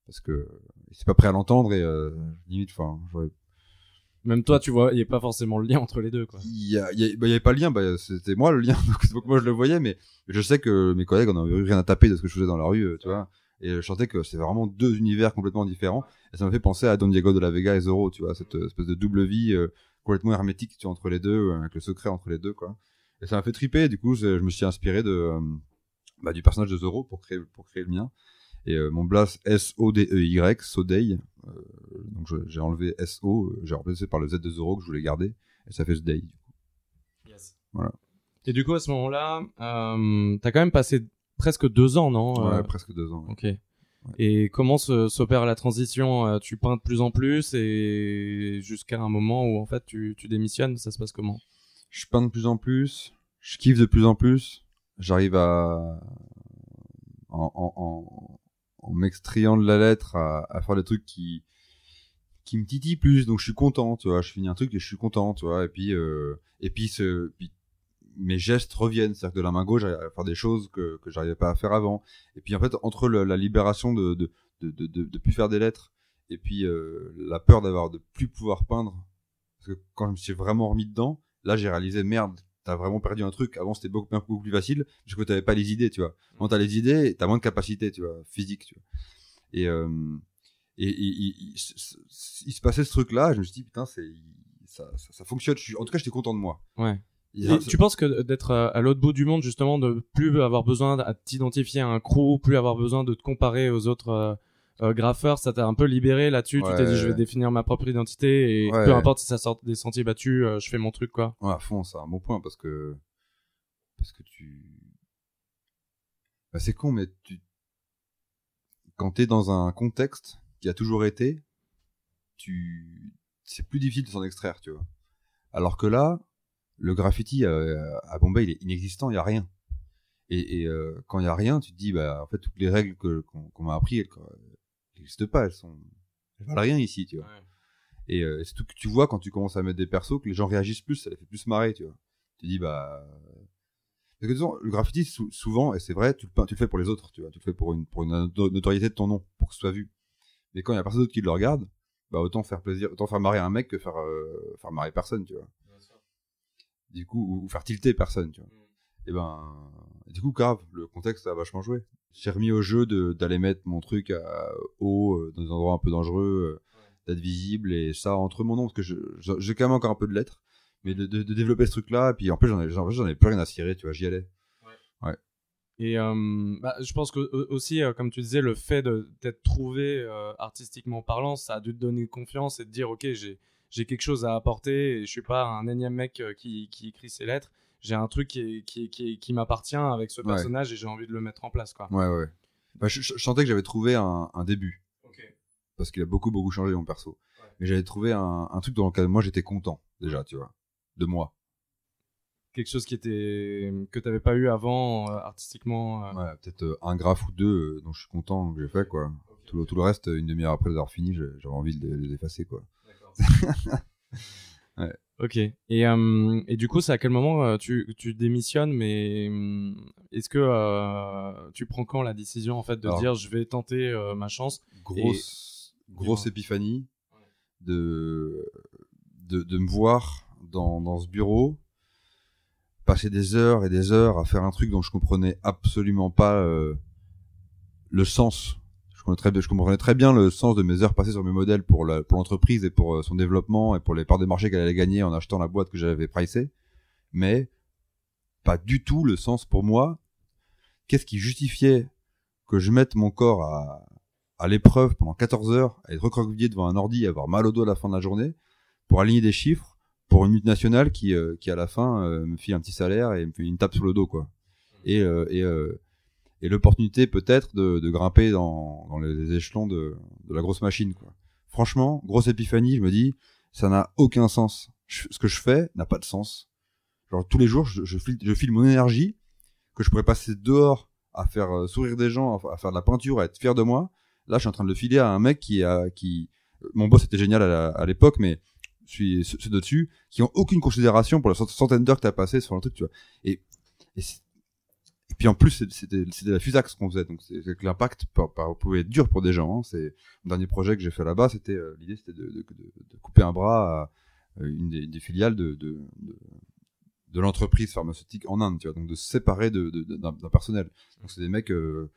Speaker 2: parce que c'est pas prêt à l'entendre et euh, limite, enfin,
Speaker 1: Même toi, tu vois, il y a pas forcément le lien entre les deux quoi.
Speaker 2: il y, a, il y, a- bah, il y avait pas le lien, bah, c'était moi le lien, donc que moi je le voyais, mais je sais que mes collègues en avaient rien à taper de ce que je faisais dans la rue, tu vois. Et je sentais que c'est vraiment deux univers complètement différents. Et ça m'a fait penser à Don Diego de la Vega et Zorro, tu vois, cette espèce de double vie euh, complètement hermétique tu vois, entre les deux, avec le secret entre les deux, quoi. Et ça m'a fait triper. Du coup, je me suis inspiré de euh, bah, du personnage de Zorro pour créer pour créer le mien. Et euh, mon blast S O D E Y, Sodei. Euh, donc j'ai enlevé S O, euh, j'ai remplacé par le Z de Zorro que je voulais garder, et ça fait Sodei. du coup. Voilà.
Speaker 1: Et du coup, à ce moment-là, euh, t'as quand même passé presque deux ans, non
Speaker 2: Ouais,
Speaker 1: Euh,
Speaker 2: presque deux ans. ouais.
Speaker 1: Ok. Et comment s'opère la transition Tu peins de plus en plus et jusqu'à un moment où en fait tu, tu démissionnes, ça se passe comment?
Speaker 2: Je peins de plus en plus, je kiffe de plus en plus. J'arrive à, en, en, en, en m'extrayant de la lettre, à, faire des trucs qui, qui me titillent plus. Donc je suis content, tu vois. Je finis un truc et je suis content, tu vois. Et puis, euh, et puis, mes gestes reviennent, c'est-à-dire que de la main gauche, à faire des choses que que j'arrivais pas à faire avant. Et puis en fait, entre la libération de de, de de de de plus faire des lettres et puis euh, la peur d'avoir de plus pouvoir peindre, parce que quand je me suis vraiment remis dedans, là j'ai réalisé merde, t'as vraiment perdu un truc. Avant c'était beaucoup, beaucoup plus facile, parce que t'avais pas les idées, tu vois. Quand t'as les idées, t'as moins de capacité, tu vois, physique, tu vois. Et euh, et, et- et- il, se passait ce truc-là, je me suis dit putain, c'est ça, ça, ça fonctionne. En tout cas, j'étais content de moi.
Speaker 1: Ouais. Et tu penses que d'être euh, à l'autre bout du monde, justement, de plus avoir besoin de t'identifier à un crew, plus avoir besoin de te comparer aux autres euh, graffeurs, ça t'a un peu libéré là-dessus. Tu t'es dit, je vais définir ma propre identité et
Speaker 2: Ouais.
Speaker 1: peu importe si ça sort des sentiers battus, euh, je fais mon truc, quoi.
Speaker 2: Ouais, à fond, c'est un bon point parce que parce que tu bah, c'est con mais tu quand t'es dans un contexte qui a toujours été tu c'est plus difficile de s'en extraire tu vois alors que là le graffiti euh, à Bombay il est inexistant il y a rien et, et euh, quand il y a rien tu te dis bah en fait toutes les règles qu'on qu'on m'a appris n'existent pas elles sont elles valent rien ici tu vois et euh, c'est tout que tu vois quand tu commences à mettre des persos que les gens réagissent plus, ça les fait plus marrer, tu vois. Tu dis bah Parce que disons, le graffiti, sou- souvent, et c'est vrai, tu le, peins- tu le fais pour les autres, tu vois. Tu le fais pour une, pour une noto- notoriété de ton nom, pour que ce soit vu. Mais quand il y a personne d'autre qui le regarde, bah, autant faire plaisir, autant faire marrer un mec que faire, euh, faire marrer personne, tu vois. Du coup, ou, ou faire tilter personne, tu vois. Et ben, du coup, grave, le contexte a vachement joué. J'ai remis au jeu de- d'aller mettre mon truc à, haut, euh, dans des endroits un peu dangereux, euh, d'être visible, et ça entre mon nom, parce que j'ai quand même encore un peu de lettres, mais de, de, de développer ce truc-là, et puis en plus, j'en avais, j'en j'en avais plus rien à cirer, tu vois, j'y allais.
Speaker 1: Et euh, bah, je pense que aussi, euh, comme tu disais, le fait de- d'être trouvé euh, artistiquement parlant, ça a dû te donner confiance et te dire, ok, j'ai j'ai quelque chose à apporter et je suis pas un énième mec qui, qui écrit ses lettres. J'ai un truc qui, qui, qui, m'appartient avec ce
Speaker 2: Ouais.
Speaker 1: personnage et j'ai envie de le mettre en place, quoi.
Speaker 2: Ouais, ouais. Bah, je, je- sentais que j'avais trouvé un, un début, parce qu'il a beaucoup, beaucoup changé mon perso.
Speaker 1: Ouais.
Speaker 2: Mais j'avais trouvé un, un truc dans lequel moi j'étais content, déjà, tu vois, de moi.
Speaker 1: Quelque chose qui était que t'avais pas eu avant euh, artistiquement. euh.
Speaker 2: Ouais, peut-être euh, un graphe ou deux dont je suis content que j'ai fait, quoi. Tout le, tout le reste, une demi-heure après les avoir fini, j'avais envie de les- de les effacer, quoi. Ouais.
Speaker 1: Ok. Et, euh, et du coup, c'est à quel moment tu, tu démissionnes, mais hum, est-ce que euh, tu prends quand la décision en fait de
Speaker 2: Alors-
Speaker 1: dire je vais tenter euh, ma chance
Speaker 2: grosse, grosse épiphanie de, de, de me voir dans, dans ce bureau, passer des heures et des heures à faire un truc dont je comprenais absolument pas le sens. Je comprenais, très, bien- le sens de mes heures passées sur mes modèles pour l'entreprise et pour euh, son développement et pour les parts de marché qu'elle allait gagner en achetant la boîte que j'avais pricée, mais pas du tout le sens pour moi. Qu'est-ce qui justifiait que je mette mon corps à, l'épreuve pendant 14 heures, à être recroquevillé devant un ordi, à avoir mal au dos à la fin de la journée, pour aligner des chiffres pour une multinationale qui, euh, qui à la fin euh, me file un petit salaire et me fait une tape sur le dos, quoi. Et l'opportunité peut-être de, grimper dans, les échelons de, la grosse machine, quoi. Franchement, grosse épiphanie, je me dis, ça n'a aucun sens. Ce que je fais n'a pas de sens. Genre tous les jours, je, file, mon énergie que je pourrais passer dehors à faire euh, sourire des gens, à, faire de la peinture, à être fier de moi. Là, je suis en train de le filer à un mec qui a, qui, mon boss était génial à l'époque, mais ceux de dessus qui ont aucune considération pour la cent- centaine d'heures que t'as passé sur un truc, tu vois. Et, et, et puis en plus, c'était, c'était la fusac ce qu'on faisait, donc c'est, que l'impact pouvait être dur pour des gens. hein. C'est le dernier projet que j'ai fait là-bas, c'était euh, l'idée, c'était de, de, de, de couper un bras à euh, une des, des filiales de, de, de, de l'entreprise pharmaceutique en Inde, tu vois, donc de se séparer de, de- de- d'un, personnel. Donc c'est des mecs euh,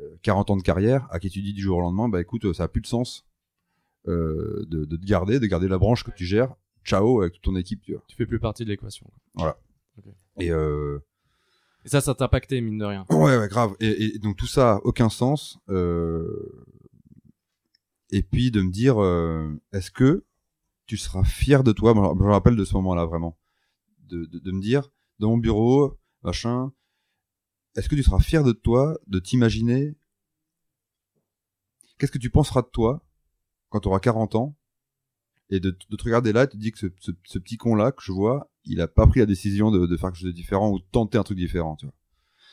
Speaker 2: euh, 40 ans de carrière à qui tu dis du jour au lendemain, bah écoute, euh, ça a plus de sens euh, de, de te garder, de garder la branche que tu gères. Ciao avec toute ton équipe, tu vois.
Speaker 1: Tu fais plus partie de l'équation.
Speaker 2: Et euh,
Speaker 1: Et ça, ça t'a impacté mine de rien.
Speaker 2: ouais, ouais, grave. Et, donc tout ça aucun sens. Euh, et puis de me dire, euh, est-ce que tu seras fier de toi? Je me rappelle de ce moment-là vraiment, de, de, me dire dans mon bureau, machin. Est-ce que tu seras fier de toi, de t'imaginer Qu'est-ce que tu penseras de toi quand tu auras 40 ans? Et de, de te regarder là, et te dis que ce, ce, ce petit con là que je vois, il a pas pris la décision de, de faire quelque chose de différent ou de tenter un truc différent, tu vois.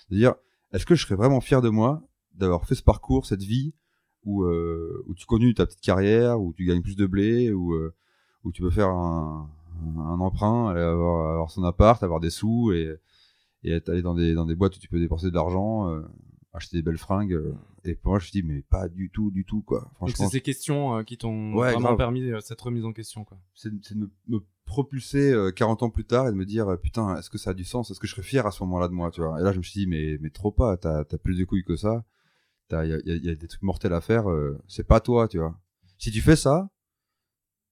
Speaker 2: C'est-à-dire, est-ce que je serais vraiment fier de moi d'avoir fait ce parcours, cette vie où euh, où tu continues ta petite carrière, où tu gagnes plus de blé, où euh, où tu peux faire un, un emprunt, aller avoir, avoir son appart, avoir des sous et et être allé dans des dans des boîtes où tu peux dépenser de l'argent, euh, acheter des belles fringues. euh, et pour moi, je me dis mais pas du tout, du tout quoi.
Speaker 1: Donc c'est ces questions euh, qui t'ont
Speaker 2: Ouais,
Speaker 1: vraiment
Speaker 2: grave.
Speaker 1: permis euh, cette remise en question, quoi.
Speaker 2: c'est c'est de me, me propulser euh, 40 ans plus tard et de me dire euh, putain est-ce que ça a du sens? Est-ce que je serais fier à ce moment-là de moi tu vois? Et là je me suis dit mais mais trop pas t'as t'as plus de couilles que ça t'as y a, y a- y a des trucs mortels à faire euh, c'est pas toi tu vois si tu fais ça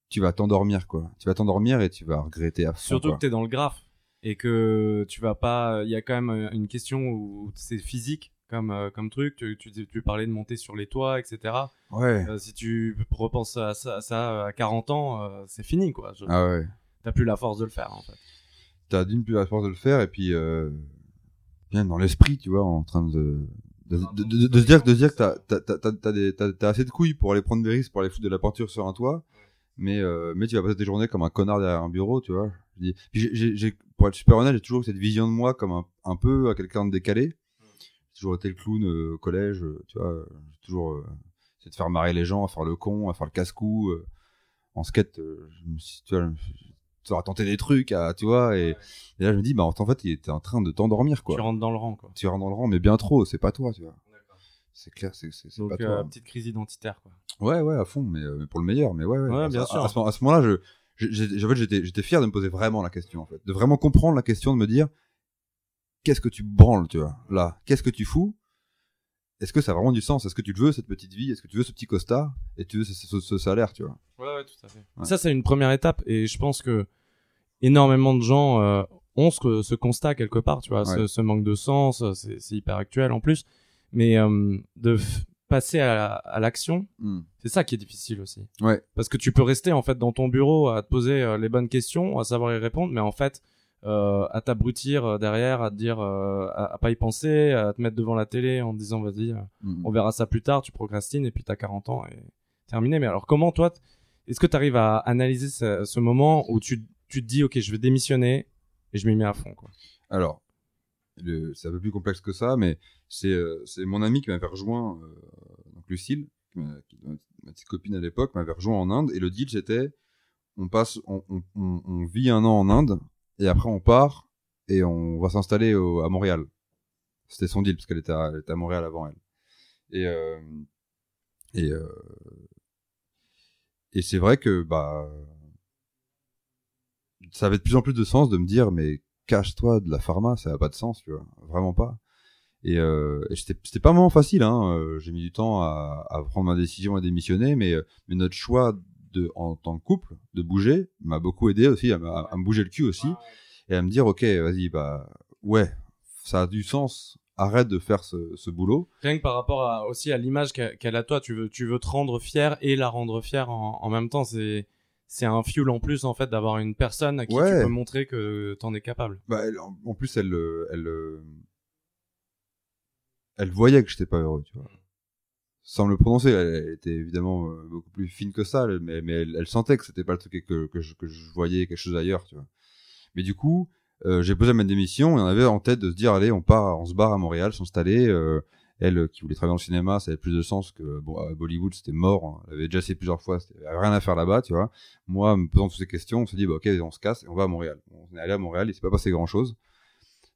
Speaker 2: tu vas t'endormir quoi tu vas t'endormir et tu vas regretter à fond
Speaker 1: Surtout
Speaker 2: quoi.
Speaker 1: que t'es dans le graphe et que tu vas pas. Il y a quand même une question où c'est physique comme euh, comme truc. Tu, tu, tu parlais de monter sur les toits, etc.
Speaker 2: ouais
Speaker 1: Euh, si tu repenses à ça, à ça à 40 ans, euh, c'est fini, quoi. Je-
Speaker 2: ah ouais
Speaker 1: T'as plus la force de le faire, en fait.
Speaker 2: t'as d'une plus la force de le faire et puis euh, bien dans l'esprit tu vois en train de de, de, de- se dire de se dire que t'as assez de couilles pour aller prendre des risques pour aller foutre de la peinture sur un toit. Mais euh, mais tu vas passer tes journées comme un connard derrière un bureau tu vois. J'ai- pour être super honnête j'ai toujours cette vision de moi comme un, un peu à quelqu'un de décalé. J'ai toujours été le clown euh, au collège tu vois toujours essayé de faire marrer les gens à faire le con à faire le casse-cou en skate tu vois je- tu auras tenté des trucs, à, tu vois. Et, et là, je me dis, bah, en fait, il était en train de t'endormir, quoi.
Speaker 1: Tu rentres dans le rang, quoi.
Speaker 2: Tu rentres dans le rang, mais bien trop, c'est pas toi, tu vois. C'est clair, c'est
Speaker 1: Donc,
Speaker 2: pas
Speaker 1: euh,
Speaker 2: toi.
Speaker 1: petite crise identitaire, quoi.
Speaker 2: Ouais, ouais, à fond, mais, euh, mais pour le meilleur, mais ouais, ouais.
Speaker 1: Ouais, bien
Speaker 2: à,
Speaker 1: sûr.
Speaker 2: À ce, moment- à ce moment-là, je, je- en fait, j'étais fier de me poser vraiment la question, en fait, de vraiment comprendre la question, de me dire, qu'est-ce que tu branles, tu vois, là, qu'est-ce que tu fous? Est-ce que ça a vraiment du sens? Est-ce que tu le veux cette petite vie? Est-ce que tu veux ce petit costard Et tu veux ce, ce- ce salaire, tu vois?
Speaker 1: Ouais, ouais, tout à fait.
Speaker 2: Ouais.
Speaker 1: Ça, c'est une première étape, et je pense que énormément de gens euh, ont ce, ce constat quelque part, tu vois, ce,
Speaker 2: Ouais.
Speaker 1: ce manque de sens, euh, c'est hyper actuel en plus, mais euh, de passer à, la- à l'action,
Speaker 2: Hmm.
Speaker 1: c'est ça qui est difficile aussi.
Speaker 2: Ouais.
Speaker 1: Parce que tu peux rester en fait dans ton bureau à te poser euh, les bonnes questions, à savoir y répondre, mais en fait euh, à t'abrutir euh, derrière, à te dire, euh, à, à pas y penser, à te mettre devant la télé en te disant vas-y,
Speaker 2: Hmm.
Speaker 1: on verra ça plus tard, tu procrastines et puis t'as 40 ans et terminé. Mais alors comment toi, est-ce que tu arrives à analyser ce, ce moment où tu, tu te dis ok je vais démissionner et je m'y mets à fond quoi?
Speaker 2: Alors, c'est un peu plus complexe que ça, mais c'est euh, mon ami qui m'avait rejoint, donc Lucille, m'a- qui- ma petite copine à l'époque, m'avait rejoint en Inde, et le deal c'était, on passe, on, on, on, on vit un an en Inde, et après on part, et on va s'installer à Montréal. C'était son deal, parce qu'elle était, à- Montréal avant elle. Et, euh, et, euh, et c'est vrai que, bah, ça avait de plus en plus de sens de me dire, mais cache-toi de la pharma, ça n'a pas de sens, tu vois, vraiment pas. Et, euh, et c'était pas vraiment facile, hein. euh, J'ai mis du temps à, à prendre ma décision à démissionner, mais, mais notre choix de, en tant que couple, de bouger, m'a beaucoup aidé aussi à, me- à me bouger le cul aussi et à me dire, ok, vas-y, bah ouais, ça a du sens. Arrête de faire ce, ce boulot.
Speaker 1: Rien que par rapport à, aussi à l'image qu'elle a toi, tu veux, tu veux te rendre fier et la rendre fière en, en même temps. C'est c'est un fuel en plus en fait d'avoir une personne à qui
Speaker 2: Ouais.
Speaker 1: tu peux montrer que t'en es capable.
Speaker 2: Bah, elle- en, en plus, elle, euh, elle, euh, elle voyait que j'étais pas heureux, tu vois. Sans le prononcer, elle, était évidemment euh, beaucoup plus fine que ça, mais, mais elle, sentait que c'était pas le truc que, que, je, que je voyais quelque chose ailleurs, tu vois. Mais du coup, euh, j'ai posé ma démission et on avait en tête de se dire, allez, on part, on se barre à Montréal, s'installer. euh, elle, qui voulait travailler dans le cinéma, ça avait plus de sens que Bollywood, c'était mort. hein. Elle avait déjà essayé plusieurs fois, elle avait rien à faire là-bas, tu vois. Moi, me posant toutes ces questions, on s'est dit, bah, ok, on se casse et on va à Montréal. On est allé à Montréal, il s'est pas passé grand-chose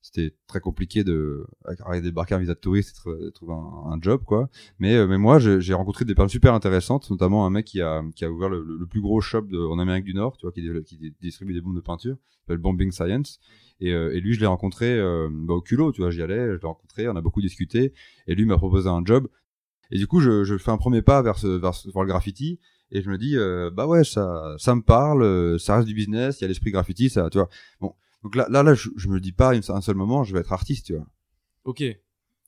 Speaker 2: c'était très compliqué de avec débarquer un visa de touriste et trouver un, job quoi. Mais euh, mais moi j'ai rencontré des personnes super intéressantes notamment un mec qui a qui a ouvert le, plus gros shop en Amérique du Nord tu vois qui, qui distribue des bombes de peinture s'appelle Bombing Science. Et, euh, et lui je l'ai rencontré euh, bah, au culot tu vois j'y allais je l'ai rencontré on a beaucoup discuté et lui m'a proposé un job. Et du coup je, fais un premier pas vers vers, ce- vers le graffiti et je me dis bah ouais ça ça me parle ça reste du business il y a l'esprit graffiti ça tu vois. Bon donc là, là, là, je, je me dis pas une- un seul moment, je vais être artiste, tu vois.
Speaker 1: Ok.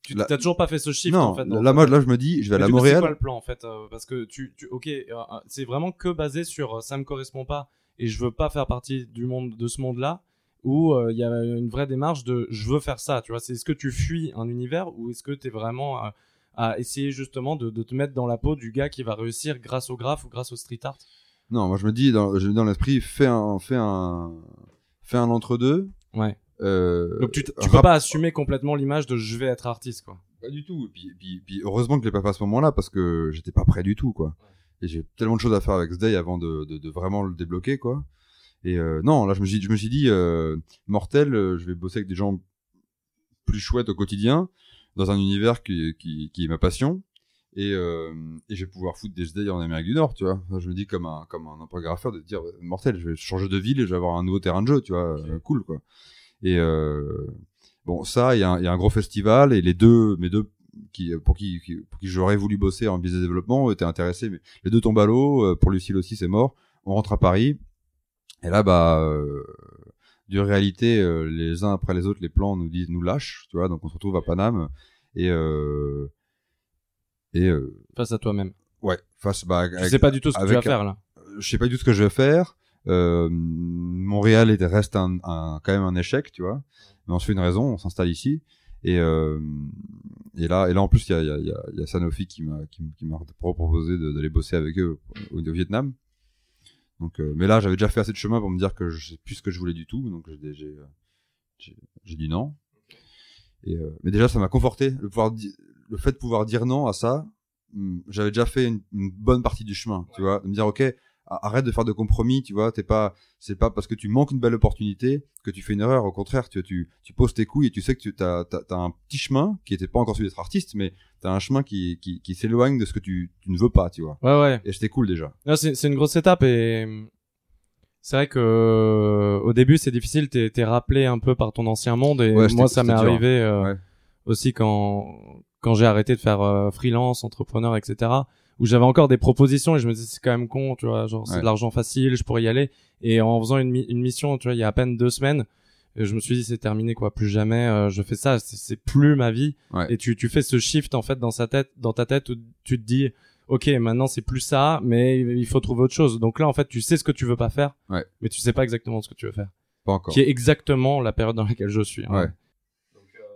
Speaker 1: Tu t'as toujours pas fait ce shift
Speaker 2: non,
Speaker 1: en fait.
Speaker 2: là,
Speaker 1: ta-
Speaker 2: moi, là, je me dis, je vais
Speaker 1: Mais
Speaker 2: à
Speaker 1: du coup, C'est
Speaker 2: Montréal.
Speaker 1: quoi le plan en fait euh, Parce que tu, tu ok, euh, euh, c'est vraiment que basé sur euh, ça me correspond pas et je veux pas faire partie du monde de ce monde-là où euh, il y a une vraie démarche de je veux faire ça. Tu vois, c'est est-ce que tu fuis un univers ou est-ce que tu es vraiment euh, à essayer justement de, de te mettre dans la peau du gars qui va réussir grâce au graphe ou grâce au street art?
Speaker 2: Non, moi, je me dis, dans, je- dans l'esprit, fais un, fais un, fais un entre-deux.
Speaker 1: Ouais.
Speaker 2: Euh,
Speaker 1: Donc tu, tu peux pas assumer complètement l'image de je vais être artiste quoi.
Speaker 2: Pas du tout. Et puis, puis, puis heureusement que je l'ai pas fait à ce moment-là parce que j'étais pas prêt du tout, quoi. Et j'ai tellement de choses à faire avec Sday avant de, de, de vraiment le débloquer, quoi. Et euh, non, là, je me suis, je me suis dit, euh, mortel, euh, je vais bosser avec des gens plus chouettes au quotidien, dans un univers qui, qui, qui est ma passion. Et, euh, et je vais pouvoir foutre des Sday en Amérique du Nord, tu vois. Je me dis comme un, comme un empographeur de dire, euh, mortel, je vais changer de ville et je vais avoir un nouveau terrain de jeu, tu vois. euh, cool, quoi. Et euh, bon, ça, il y, a un- il y a un gros festival et les deux, mes deux, qui, pour qui, qui- pour qui j'aurais voulu bosser en business développement, étaient intéressés, mais les deux tombent à l'eau. Pour Lucille aussi, c'est mort. On rentre à Paris. Et là, bah, euh, du réalité, les uns après les autres, les plans nous disent, nous lâchent, tu vois. Donc on se retrouve à Paname et euh, et euh,
Speaker 1: Face à toi-même.
Speaker 2: ouais, face, bah, avec-
Speaker 1: sais pas du tout ce que tu vas faire là.
Speaker 2: je sais pas du tout ce que je vais faire. Euh, Montréal est- reste un, un- quand même un échec, tu vois. Mais on se fait une raison, on s'installe ici. Et, euh, et là, et là en plus, il y a, il y, a, il y a- il y a Sanofi qui m'a qui, qui m'a proposé d'aller bosser avec eux au, au Vietnam. Donc, euh, mais là, j'avais déjà fait assez de chemin pour me dire que je sais plus ce que je voulais du tout. Donc, j'ai dit non. Et euh, mais déjà, ça m'a conforté le pouvoir le fait de pouvoir dire non à ça. hum, J'avais déjà fait une, une bonne partie du chemin, tu vois, de me dire ok, arrête de faire de compromis, tu vois. T'es pas, c'est pas parce que tu manques une belle opportunité que tu fais une erreur. Au contraire, tu, tu, tu poses tes couilles et tu sais que tu as, as, un petit chemin qui était pas encore celui d'être artiste, mais t'as un chemin qui, qui, qui s'éloigne de ce que tu, tu ne veux pas, tu vois.
Speaker 1: Ouais, ouais.
Speaker 2: Et c'était cool déjà.
Speaker 1: C'est, c'est une grosse étape et c'est vrai que euh, au début c'est difficile. T'es, t'es rappelé un peu par ton ancien monde et moi ça m'est arrivé euh, aussi quand quand j'ai arrêté de faire euh, freelance, entrepreneur, etc où j'avais encore des propositions et je me disais c'est quand même con, tu vois, genre c'est de l'argent facile, je pourrais y aller. Et en faisant une, une mission, tu vois, il y a à peine deux semaines, je me suis dit c'est terminé quoi, plus jamais euh, je fais ça, c'est plus ma vie. Et tu tu fais ce shift en fait dans sa tête, dans ta tête où tu te dis ok maintenant c'est plus ça, mais il faut trouver autre chose. Donc là en fait tu sais ce que tu veux pas faire, mais tu sais pas exactement ce que tu veux faire.
Speaker 2: Pas encore.
Speaker 1: Qui est exactement la période dans laquelle je suis. Hein.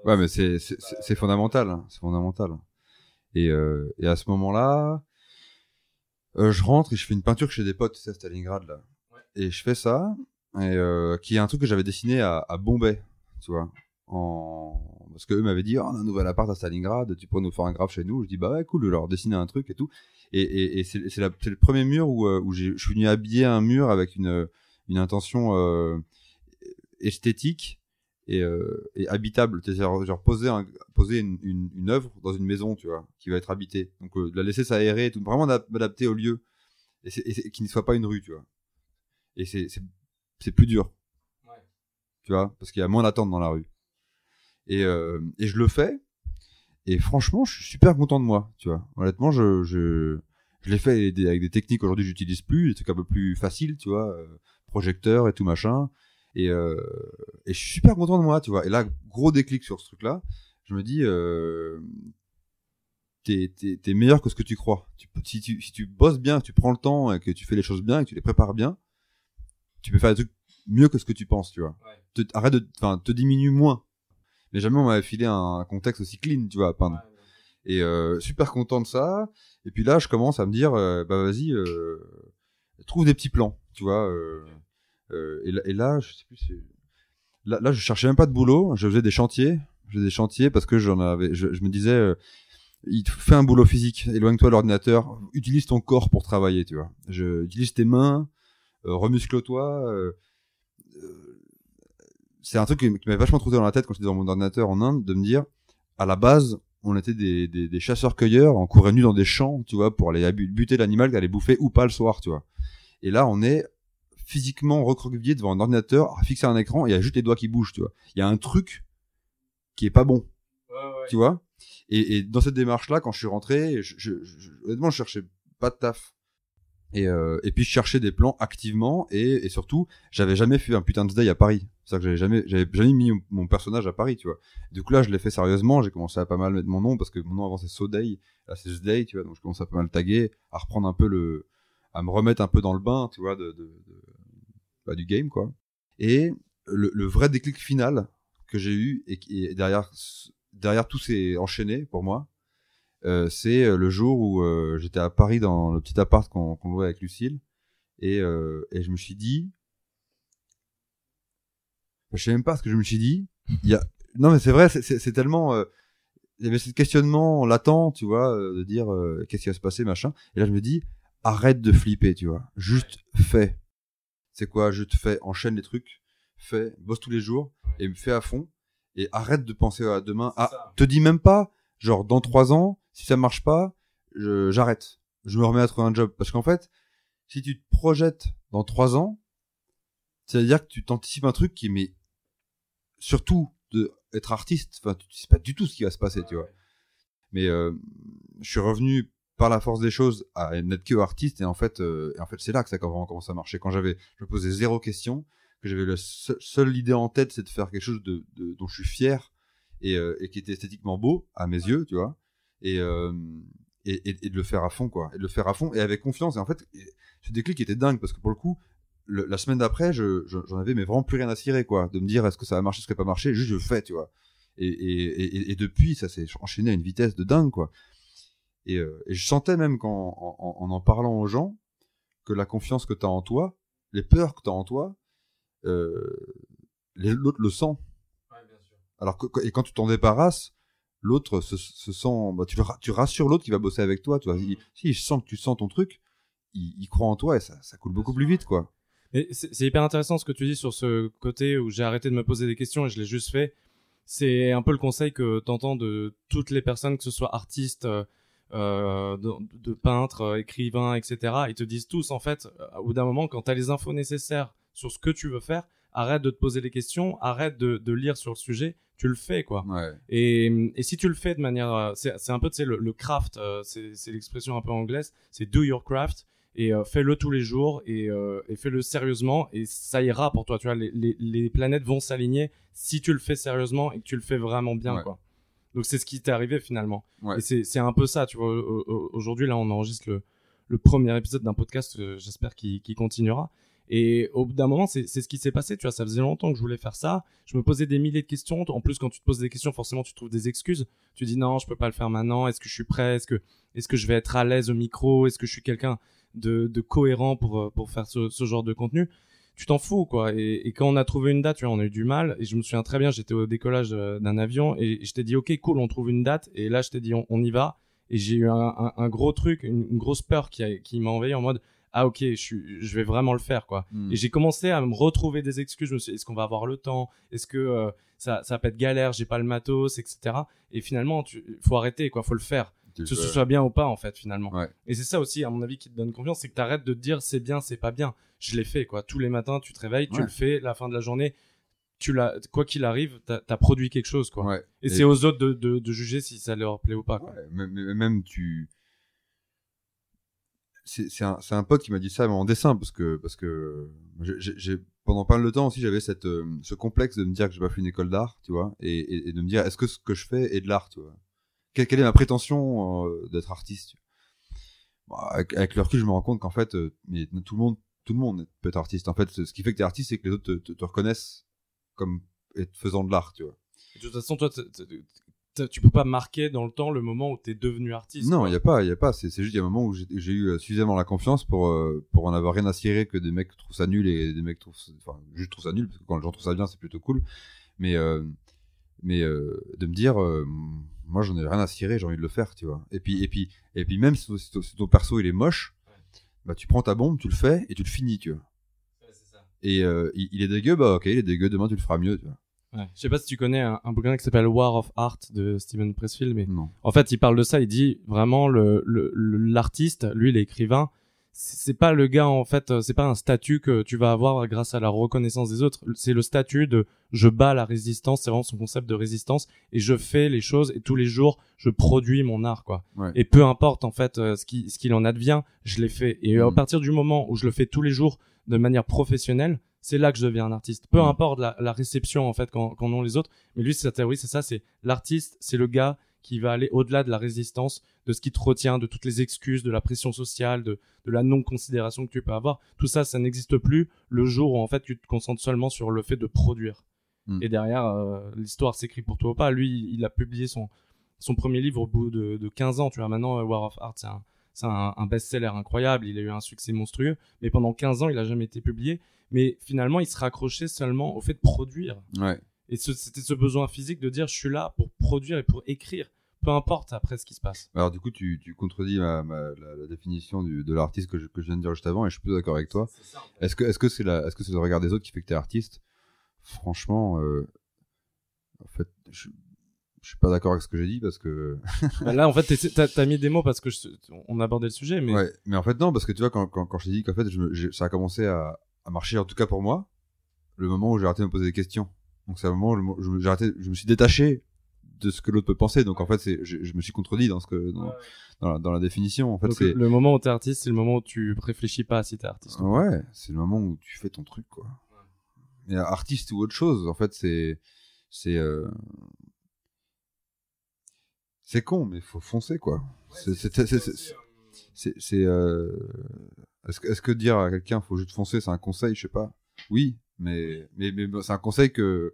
Speaker 2: Ouais. Mais c'est c'est fondamental, hein. c'est fondamental. Et, euh, et à ce moment-là, euh, je rentre et je fais une peinture chez des potes, c'est à Stalingrad là. Et je fais ça, et euh, qui est un truc que j'avais dessiné à, à, Bombay, tu vois. En... Parce qu'eux m'avaient dit, oh, on a un nouvel appart à Stalingrad, tu pourrais nous faire un graphe chez nous. Je dis, bah ouais, cool, je leur dessiner un truc et tout. Et, et, et c'est le premier mur où, où je suis venu habiller un mur avec une, une intention esthétique et, euh, et habitable. C'est-à-dire genre poser, un, poser une, une, une, œuvre dans une maison, tu vois, qui va être habitée. Donc euh, de la laisser s'aérer, tout, vraiment m'adapter au lieu et, et qui ne soit pas une rue, tu vois. Et c'est plus dur, ouais. tu vois, parce qu'il y a moins d'attente dans la rue. Et euh, et je le fais. Et franchement, je suis super content de moi, tu vois. Honnêtement, je je je l'ai fait avec des, avec des techniques aujourd'hui j'utilise plus, des trucs un peu plus faciles, tu vois, euh, projecteur et tout machin. Et, euh, et je suis super content de moi, tu vois. Et là, gros déclic sur ce truc-là. Je me dis, euh, t'es, t'es, t'es meilleur que ce que tu crois. Tu, si, tu, si tu bosses bien, que tu prends le temps et que tu fais les choses bien et que tu les prépares bien, tu peux faire des trucs mieux que ce que tu penses, tu vois. Te, arrête de, enfin, te diminue moins. Mais jamais on m'avait filé un, contexte aussi clean, tu vois, à peindre. et euh, super content de ça. Et puis là, je commence à me dire, euh, bah vas-y, euh, trouve des petits plans, tu vois. Euh, et, là, et, là, je sais plus. Là, là, je cherchais même pas de boulot. Je faisais des chantiers. Je faisais des chantiers parce que j'en avais. Je, me disais, euh, il fait un boulot physique. Éloigne-toi de l'ordinateur. Utilise ton corps pour travailler. Tu vois. Je utilise tes mains. Euh, remuscle-toi. Euh, euh, c'est un truc qui m'avait vachement trouvé dans la tête quand j'étais dans mon ordinateur en Inde, de me dire, à la base, on était des, chasseurs-cueilleurs, on courait nus dans des champs, tu vois, pour aller buter l'animal allait bouffer ou pas le soir, tu vois. Et là, on est physiquement recroquevillé devant un ordinateur, à fixer un écran, et il y a juste les doigts qui bougent, tu vois. Il y a un truc qui est pas bon. Ouais, ouais. Tu vois? Et, et, dans cette démarche-là, quand je suis rentré, je, je, je, honnêtement, je cherchais pas de taf. Et, euh, et puis je cherchais des plans activement et, et surtout, j'avais jamais fait un putain de day à Paris. C'est-à-dire que j'avais jamais, j'avais jamais mis mon personnage à Paris, tu vois. Du coup là, je l'ai fait sérieusement. J'ai commencé à pas mal mettre mon nom parce que mon nom avant c'est Soday, là c'est Day, tu vois. Donc je commence à pas mal taguer, à reprendre un peu le, à me remettre un peu dans le bain, tu vois, de, de, bah, du game, quoi. Et le, le, vrai déclic final que j'ai eu et est derrière, derrière tout s'est enchaîné pour moi, euh, c'est euh, le jour où euh, j'étais à Paris dans le petit appart qu'on qu louait avec Lucille et, euh, et je me suis dit, je sais même pas ce que je me suis dit. Y a, non mais c'est vrai, c'est tellement, euh, il y avait ce questionnement latent, tu vois, de dire qu'est-ce qui va se passer, machin. Et là je me dis, arrête de flipper, tu vois, juste fais. C'est quoi? Je te fais, enchaîne les trucs, fais, bosse tous les jours et fais à fond. Et arrête de penser à demain. Ah, te dis même pas, genre dans trois ans, si ça marche pas, j'arrête. Je, me remets à trouver un job. Parce qu'en fait, si tu te projettes dans trois ans, c'est-à-dire que tu t'anticipes un truc qui mais surtout de être artiste. Enfin, tu sais pas du tout ce qui va se passer, tu vois. Mais euh, je suis revenu par la force des choses à n'être que artiste et en fait euh, et en fait c'est là que ça a vraiment commencé à marcher. Quand j'avais je me posais zéro question que j'avais la seule idée en tête c'est de faire quelque chose de, de, dont je suis fier et, euh, et, qui était esthétiquement beau à mes yeux tu vois et, euh, et, et, de le faire à fond quoi et de le faire à fond et avec confiance. Et en fait ce déclic était dingue parce que pour le coup le, la semaine d'après je, j'en avais mais vraiment plus rien à cirer quoi de me dire est-ce que ça va marcher est-ce que ça va pas marcher juste je fais tu vois. Et, et, et, depuis ça s'est enchaîné à une vitesse de dingue quoi et, euh, et, je sentais même qu'en en, en, en, parlant aux gens, que la confiance que tu as en toi, les peurs que tu as en toi, euh, l'autre le sent. Ouais, bien sûr. Alors que, et quand tu t'en débarrasses, l'autre se, se, sent, bah, tu, tu rassures l'autre qui va bosser avec toi. Tu vois, si il sent que tu sens ton truc, il, croit en toi et ça, ça coule beaucoup plus vite, quoi.
Speaker 1: C'est hyper intéressant ce que tu dis sur ce côté où j'ai arrêté de me poser des questions et je l'ai juste fait. C'est un peu le conseil que t'entends de toutes les personnes, que ce soit artistes, euh, euh de, de, peintres, euh, écrivains, etc. Ils te disent tous, en fait, au bout d'un moment, quand tu as les infos nécessaires sur ce que tu veux faire, arrête de te poser des questions, arrête de, de lire sur le sujet, tu le fais, quoi.
Speaker 2: Ouais.
Speaker 1: Et, et, si tu le fais de manière... Euh, c'est un peu, tu sais, le, le, craft, c'est l'expression un peu anglaise, c'est do your craft et euh, fais-le tous les jours et, euh, et fais-le sérieusement et ça ira pour toi. Tu vois, les, les, les planètes vont s'aligner si tu le fais sérieusement et que tu le fais vraiment bien, quoi. Donc c'est ce qui t'est arrivé finalement.
Speaker 2: Ouais.
Speaker 1: Et c'est un peu ça, tu vois. Aujourd'hui, là, on enregistre le, le premier épisode d'un podcast, euh, j'espère qu'il continuera. Et au bout d'un moment, c'est ce qui s'est passé. Tu vois, ça faisait longtemps que je voulais faire ça. Je me posais des milliers de questions. En plus, quand tu te poses des questions, forcément, tu trouves des excuses. Tu dis non, je peux pas le faire maintenant. Est-ce que je suis prêt? Est-ce que, est-ce que je vais être à l'aise au micro? Est-ce que je suis quelqu'un de, de cohérent pour, euh, pour faire ce, ce genre de contenu, tu t'en fous quoi. Et, et, quand on a trouvé une date, tu vois, on a eu du mal. Et je me souviens très bien, j'étais au décollage euh, d'un avion et je t'ai dit ok cool, on trouve une date. Et là je t'ai dit on, on, y va. Et j'ai eu un, un, un, gros truc, une, une grosse peur qui, qui m'a envahi en mode ah ok je, suis, je vais vraiment le faire quoi. Mm. Et j'ai commencé à me retrouver des excuses. Je me suis dit est-ce qu'on va avoir le temps? Est-ce que euh, ça, ça peut être galère? J'ai pas le matos, etc. Et finalement tu faut arrêter quoi, faut le faire que ce soit bien ou pas en fait finalement.
Speaker 2: Ouais.
Speaker 1: Et c'est ça aussi à mon avis qui te donne confiance, c'est que tu arrêtes de te dire c'est bien, c'est pas bien. Je l'ai fait quoi. Tous les matins tu te réveilles, tu le fais, la fin de la journée, tu l'as quoi qu'il arrive, tu as, produit quelque chose quoi.
Speaker 2: Ouais.
Speaker 1: Et, c'est aux autres de, de, de, juger si ça leur plaît ou pas. Quoi.
Speaker 2: Mais, même tu c'est un, un pote qui m'a dit ça en dessin parce que parce que j'ai pendant pas mal de temps aussi j'avais cette euh, ce complexe de me dire que j'ai pas fait une école d'art tu vois et, et, et, de me dire est-ce que ce que je fais est de l'art tu vois quelle, est ma prétention euh, d'être artiste avec, avec, le recul, je me rends compte qu'en fait, euh, tout le monde, tout le monde peut être artiste. En fait, ce qui fait que tu es artiste, c'est que les autres te, te, te, reconnaissent comme faisant de l'art, tu vois.
Speaker 1: de toute façon, toi, tu peux pas marquer dans le temps le moment où tu es devenu artiste.
Speaker 2: Non, il y a pas, il y a pas. C'est juste il y a un moment où j'ai eu euh, suffisamment la confiance pour pour en avoir rien à cirer que des mecs trouvent ça nul et des mecs trouvent, enfin, juste trouvent ça nul parce que quand les gens trouvent ça bien, c'est plutôt cool. Mais mais de me dire moi j'en ai rien à cirer, j'ai envie de le faire, tu vois. Et puis et puis et puis même si, ton perso il est moche, bah tu prends ta bombe, tu le fais et tu le finis, tu vois.
Speaker 1: Ouais, ça.
Speaker 2: Et euh, il, est dégueu, bah ok, il est dégueu, demain tu le feras mieux, tu vois.
Speaker 1: Ouais. Je sais pas si tu connais un, un bouquin qui s'appelle War of Art de Steven Pressfield, mais
Speaker 2: non.
Speaker 1: en fait il parle de ça, il dit vraiment le l'artiste, le, lui l'écrivain, c'est pas le gars en fait c'est pas un statut que tu vas avoir grâce à la reconnaissance des autres c'est le statut de je bats la résistance c'est vraiment son concept de résistance et je fais les choses et tous les jours je produis mon art quoi
Speaker 2: ouais.
Speaker 1: et peu importe en fait euh, ce qui ce qu'il en advient je l'ai fait et à mm. partir du moment où je le fais tous les jours de manière professionnelle c'est là que je deviens un artiste peu mm. importe la, la, réception en fait qu'en ont les autres mais lui sa théorie c'est ça c'est l'artiste c'est le gars qui va aller au-delà de la résistance, de ce qui te retient, de toutes les excuses, de la pression sociale, de, de la non-considération que tu peux avoir. Tout ça, ça n'existe plus le jour où en fait tu te concentres seulement sur le fait de produire. Mm. Et derrière, euh, l'histoire s'écrit pour toi ou pas. Lui, il a publié son, son premier livre au bout de, de 15 ans. Tu vois, maintenant, euh, War of Art, c'est un, c'est un, un best-seller incroyable. Il a eu un succès monstrueux. Mais pendant 15 ans, il a jamais été publié. Mais finalement, il se raccrochait seulement au fait de produire.
Speaker 2: Ouais.
Speaker 1: Et c'était ce besoin physique de dire je suis là pour produire et pour écrire, peu importe après ce qui se passe.
Speaker 2: Alors du coup, tu, tu contredis ma, ma, la, la, définition du, de l'artiste que je, que je viens de dire juste avant et je suis plutôt d'accord avec toi. Est-ce que est-ce que c'est la est-ce que c'est le regard des autres qui fait que t'es artiste? Franchement, euh, en fait, je, je suis pas d'accord avec ce que j'ai dit parce que
Speaker 1: bah là en fait t'as as mis des mots parce que je, on abordait le sujet mais
Speaker 2: ouais mais en fait non parce que tu vois quand quand, quand je t'ai dit qu'en fait je, ça a commencé à, à marcher en tout cas pour moi le moment où j'ai arrêté de me poser des questions donc c'est un moment où je me suis détaché de ce que l'autre peut penser. Donc en fait, c'est, je, je, me suis contredit dans ce que dans, dans, la, dans la, définition. En fait,
Speaker 1: Donc,
Speaker 2: c'est
Speaker 1: le moment où t'es artiste, c'est le moment où tu réfléchis pas si t'es artiste.
Speaker 2: Ouais, c'est le moment où tu fais ton truc, quoi. Mais artiste ou autre chose, en fait, c'est c'est euh... c'est con, mais faut foncer, quoi. c'est c'est c'est c'est euh... est-ce que est-ce que dire à quelqu'un faut juste foncer, c'est un conseil, je sais pas. Oui, mais mais, mais c'est un conseil que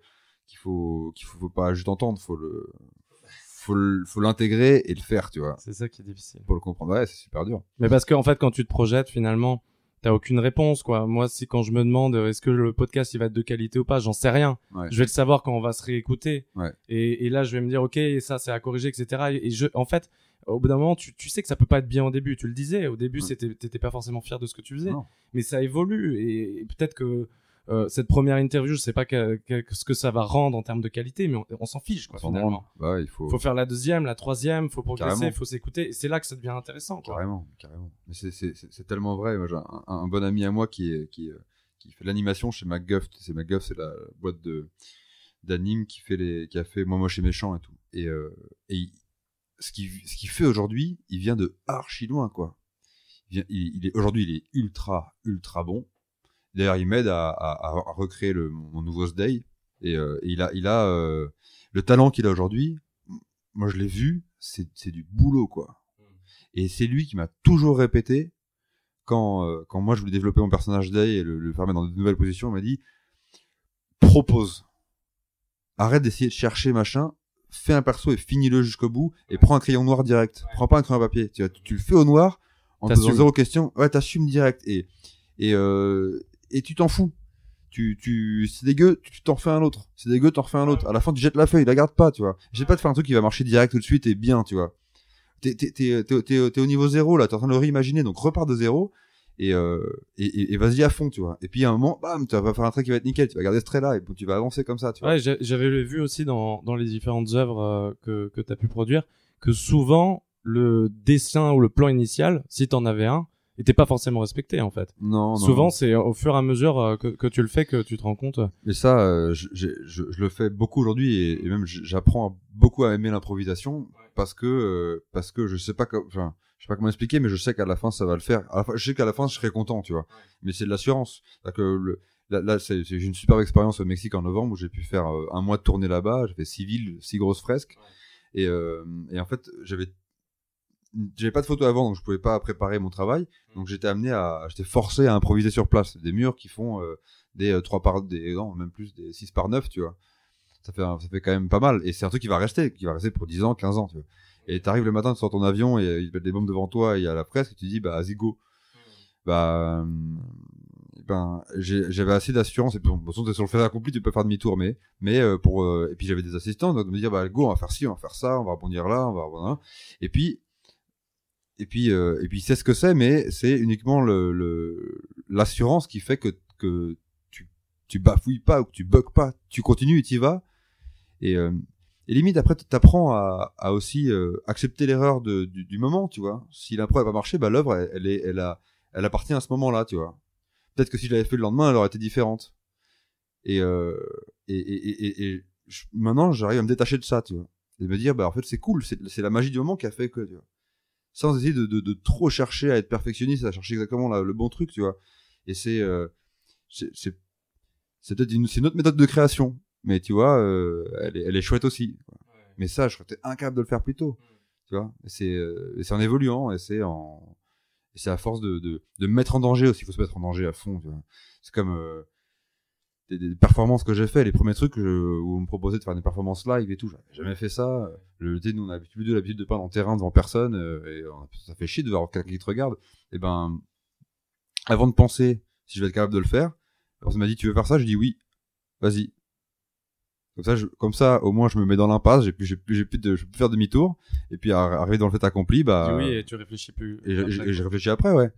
Speaker 2: qu'il faut qu'il faut, faut, pas juste entendre, faut le faut l'intégrer et le faire, tu vois.
Speaker 1: C'est ça qui est difficile.
Speaker 2: Pour le comprendre, ouais, c'est super dur.
Speaker 1: Mais parce qu'en en fait, quand tu te projettes, finalement, t'as aucune réponse quoi. Moi, c'est quand je me demande euh, est-ce que le podcast il va être de qualité ou pas, j'en sais rien.
Speaker 2: Ouais.
Speaker 1: Je vais le savoir quand on va se réécouter.
Speaker 2: Ouais.
Speaker 1: Et, et là, je vais me dire ok, ça c'est à corriger, etc. Et, et je, en fait, au bout d'un moment, tu, tu sais que ça peut pas être bien au début. Tu le disais, au début,
Speaker 2: Ouais.
Speaker 1: c'était, t'étais pas forcément fier de ce que tu faisais,
Speaker 2: Non.
Speaker 1: mais ça évolue et, et peut-être que euh, cette première interview, je sais pas que- que- ce que ça va rendre en termes de qualité, mais on, on s'en fiche quoi finalement.
Speaker 2: Bah il faut.
Speaker 1: Faut faire la deuxième, la troisième, faut progresser,
Speaker 2: Carrément.
Speaker 1: faut s'écouter. Et c'est là que ça devient intéressant. Quoi.
Speaker 2: Carrément, carrément. Mais c'est- tellement vrai. Moi, j'ai un, un bon ami à moi qui, est, qui, euh, qui fait l'animation chez MacGuff. C'est MacGuff, c'est la boîte de d'anime qui fait les, qui a fait Moi Moche et Méchant et tout. Et, euh, et il- ce qu'il ce qu'il fait aujourd'hui, il vient de archi loin, quoi. Il, vient- il, il est aujourd'hui, il est ultra, ultra bon. D'ailleurs, il m'aide à, à, à recréer le, mon nouveau Sday. Et, euh, et il a, il a euh, le talent qu'il a aujourd'hui. Moi, je l'ai vu. C'est du boulot, quoi. Et c'est lui qui m'a toujours répété quand, euh, quand moi je voulais développer mon personnage Day et le, le faire mettre dans de nouvelles positions, il m'a dit propose. Arrête d'essayer de chercher machin, fais un perso et finis-le jusqu'au bout et prends un crayon noir direct. Prends pas un crayon à papier. Tu, le fais au noir en te zéro question. Ouais, t'assumes direct et et euh, et tu t'en fous. Tu, tu, c'est dégueu, tu t'en fais un autre. C'est dégueu, t'en refais un autre. À la fin, tu jettes la feuille, la garde pas, tu vois. J'ai pas de faire un truc qui va marcher direct tout de suite et bien, tu vois t'es t'es- t'es- t'es- au niveau zéro là, t'es en train de le réimaginer, donc repars de zéro et, euh, et, vas-y à fond, tu vois. Et puis à un moment, bam, tu vas faire un trait qui va être nickel, tu vas garder ce trait là et tu vas avancer comme ça, tu.
Speaker 1: Ouais, j'a- j'avais vu aussi dans, dans les différentes œuvres euh, que, que tu as pu produire que souvent le dessin ou le plan initial, si t'en avais un, était pas forcément respecté en fait.
Speaker 2: Non, non.
Speaker 1: Souvent, c'est au fur et à mesure euh, que, que tu le fais que tu te rends compte.
Speaker 2: Mais ça, euh, je, j'ai- je, je le fais beaucoup aujourd'hui et, et même j'apprends beaucoup à aimer l'improvisation parce que euh, parce que je sais pas co- enfin je sais pas comment expliquer mais je sais qu'à la fin ça va le faire. À la fin, je sais qu'à la fin je serai content, tu vois. Mais c'est de l'assurance. Que le, là, là c'est j'ai une super expérience au Mexique en novembre où j'ai pu faire un mois de tournée là-bas. J'ai fait six villes, six grosses fresques et euh, et en fait j'avais j'avais pas de photos avant donc je pouvais pas préparer mon travail. Donc j'étais amené à j'étais forcé à improviser sur place. Des murs qui font euh, des euh, 3 par des non même plus des 6 par 9 tu vois. Ça fait un- ça fait quand même pas mal. Et c'est un truc qui va rester qui va rester pour 10 ans 15 ans tu vois. Et t'arrives le matin tu sors ton avion et il y a des bombes devant toi et il y a la presse et tu dis bah vas-y go. Bah euh, ben j'avais assez d'assurance. Et puis bon, de toute façon t'es sur le fait accompli tu peux faire demi-tour mais mais euh, pour et puis j'avais des assistants donc de me dire bah go on va faire ci on va faire ça on va rebondir là on va voilà. et puis et puis euh, et puis c'est ce que c'est mais c'est uniquement le le- l'assurance qui fait que que tu tu bafouilles pas ou que tu bugs pas. Tu continues et tu y vas. Et euh, et limite après t'apprends à à aussi euh, accepter l'erreur du, du moment tu vois. Si l'impro n'a pas marché bah l'œuvre elle, elle est elle a elle appartient à ce moment là tu vois. Peut-être que si je l'avais fait le lendemain elle aurait été différente. Et euh, et et et, et, maintenant j'arrive à me détacher de ça tu vois. Et me dire bah en fait c'est cool. C'est la magie du moment qui a fait que tu vois sans essayer de, de, de trop chercher à être perfectionniste, à chercher exactement la- le bon truc, tu vois. Et c'est euh, c'est peut-être une, une autre méthode de création, mais tu vois, euh, elle, est, elle est chouette aussi. Mais ça, je serais peut-être incapable de le faire plus tôt, tu vois. C'est euh, en évoluant, et c'est en c'est à force de, de de me mettre en danger aussi. Il faut se mettre en danger à fond. C'est comme euh, des, des performances que j'ai fait, les premiers trucs euh, où on me proposait de faire des performances live et tout, j'avais jamais fait ça. Le thé, nous on a plus de l'habitude de peindre en terrain devant personne euh, et on a- ça fait chier de voir quelqu'un qui te regarde. Et ben, avant de penser si je vais être capable de le faire, la personne m'a dit tu veux faire ça, je dis oui, vas-y. Comme ça, je, comme ça, au moins je me mets dans l'impasse, j'ai plus, j'ai plus, j'ai plus de, je peux faire demi-tour. Et puis arriver dans le fait accompli, bah.
Speaker 1: Oui et tu réfléchis plus.
Speaker 2: Et j'ai- réfléchi après, ouais.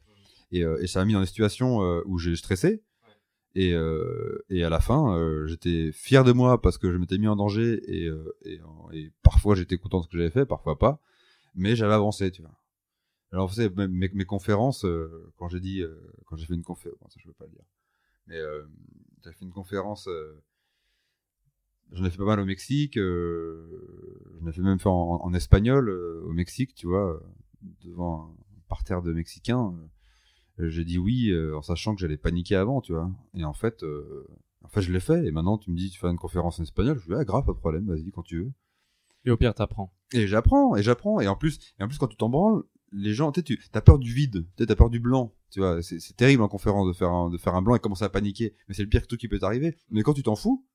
Speaker 2: Et, euh, et ça m'a mis dans des situations euh, où j'ai stressé. Et, euh, et à la fin, euh, j'étais fier de moi parce que je m'étais mis en danger et, euh, et, parfois j'étais content de ce que j'avais fait, parfois pas. Mais j'avais avancé, tu vois. Alors vous savez, mes, conférences, quand j'ai dit, quand j'ai fait une conférence, bon, ça je veux pas le dire, mais j'ai fait une conférence, j'en ai fait pas mal au Mexique, j'en ai fait même fait en, en espagnol au Mexique, tu vois, devant un parterre de Mexicains. Euh, j'ai dit oui euh, en sachant que j'allais paniquer avant, tu vois. Et en fait, euh, en fait, je l'ai fait. Et maintenant, tu me dis, tu fais une conférence en espagnol. Je dis, ah, grave, pas de problème, vas-y quand tu veux.
Speaker 1: Et au pire, t'apprends.
Speaker 2: Et j'apprends, et j'apprends. Et en plus, et en plus, quand tu t'en branles, les gens, tu sais, tu as peur du vide, tu as peur du blanc. Tu vois, c'est c'est terrible en conférence de faire un, de faire un blanc et commencer à paniquer. Mais c'est le pire truc qui peut t'arriver. Mais quand tu t'en fous,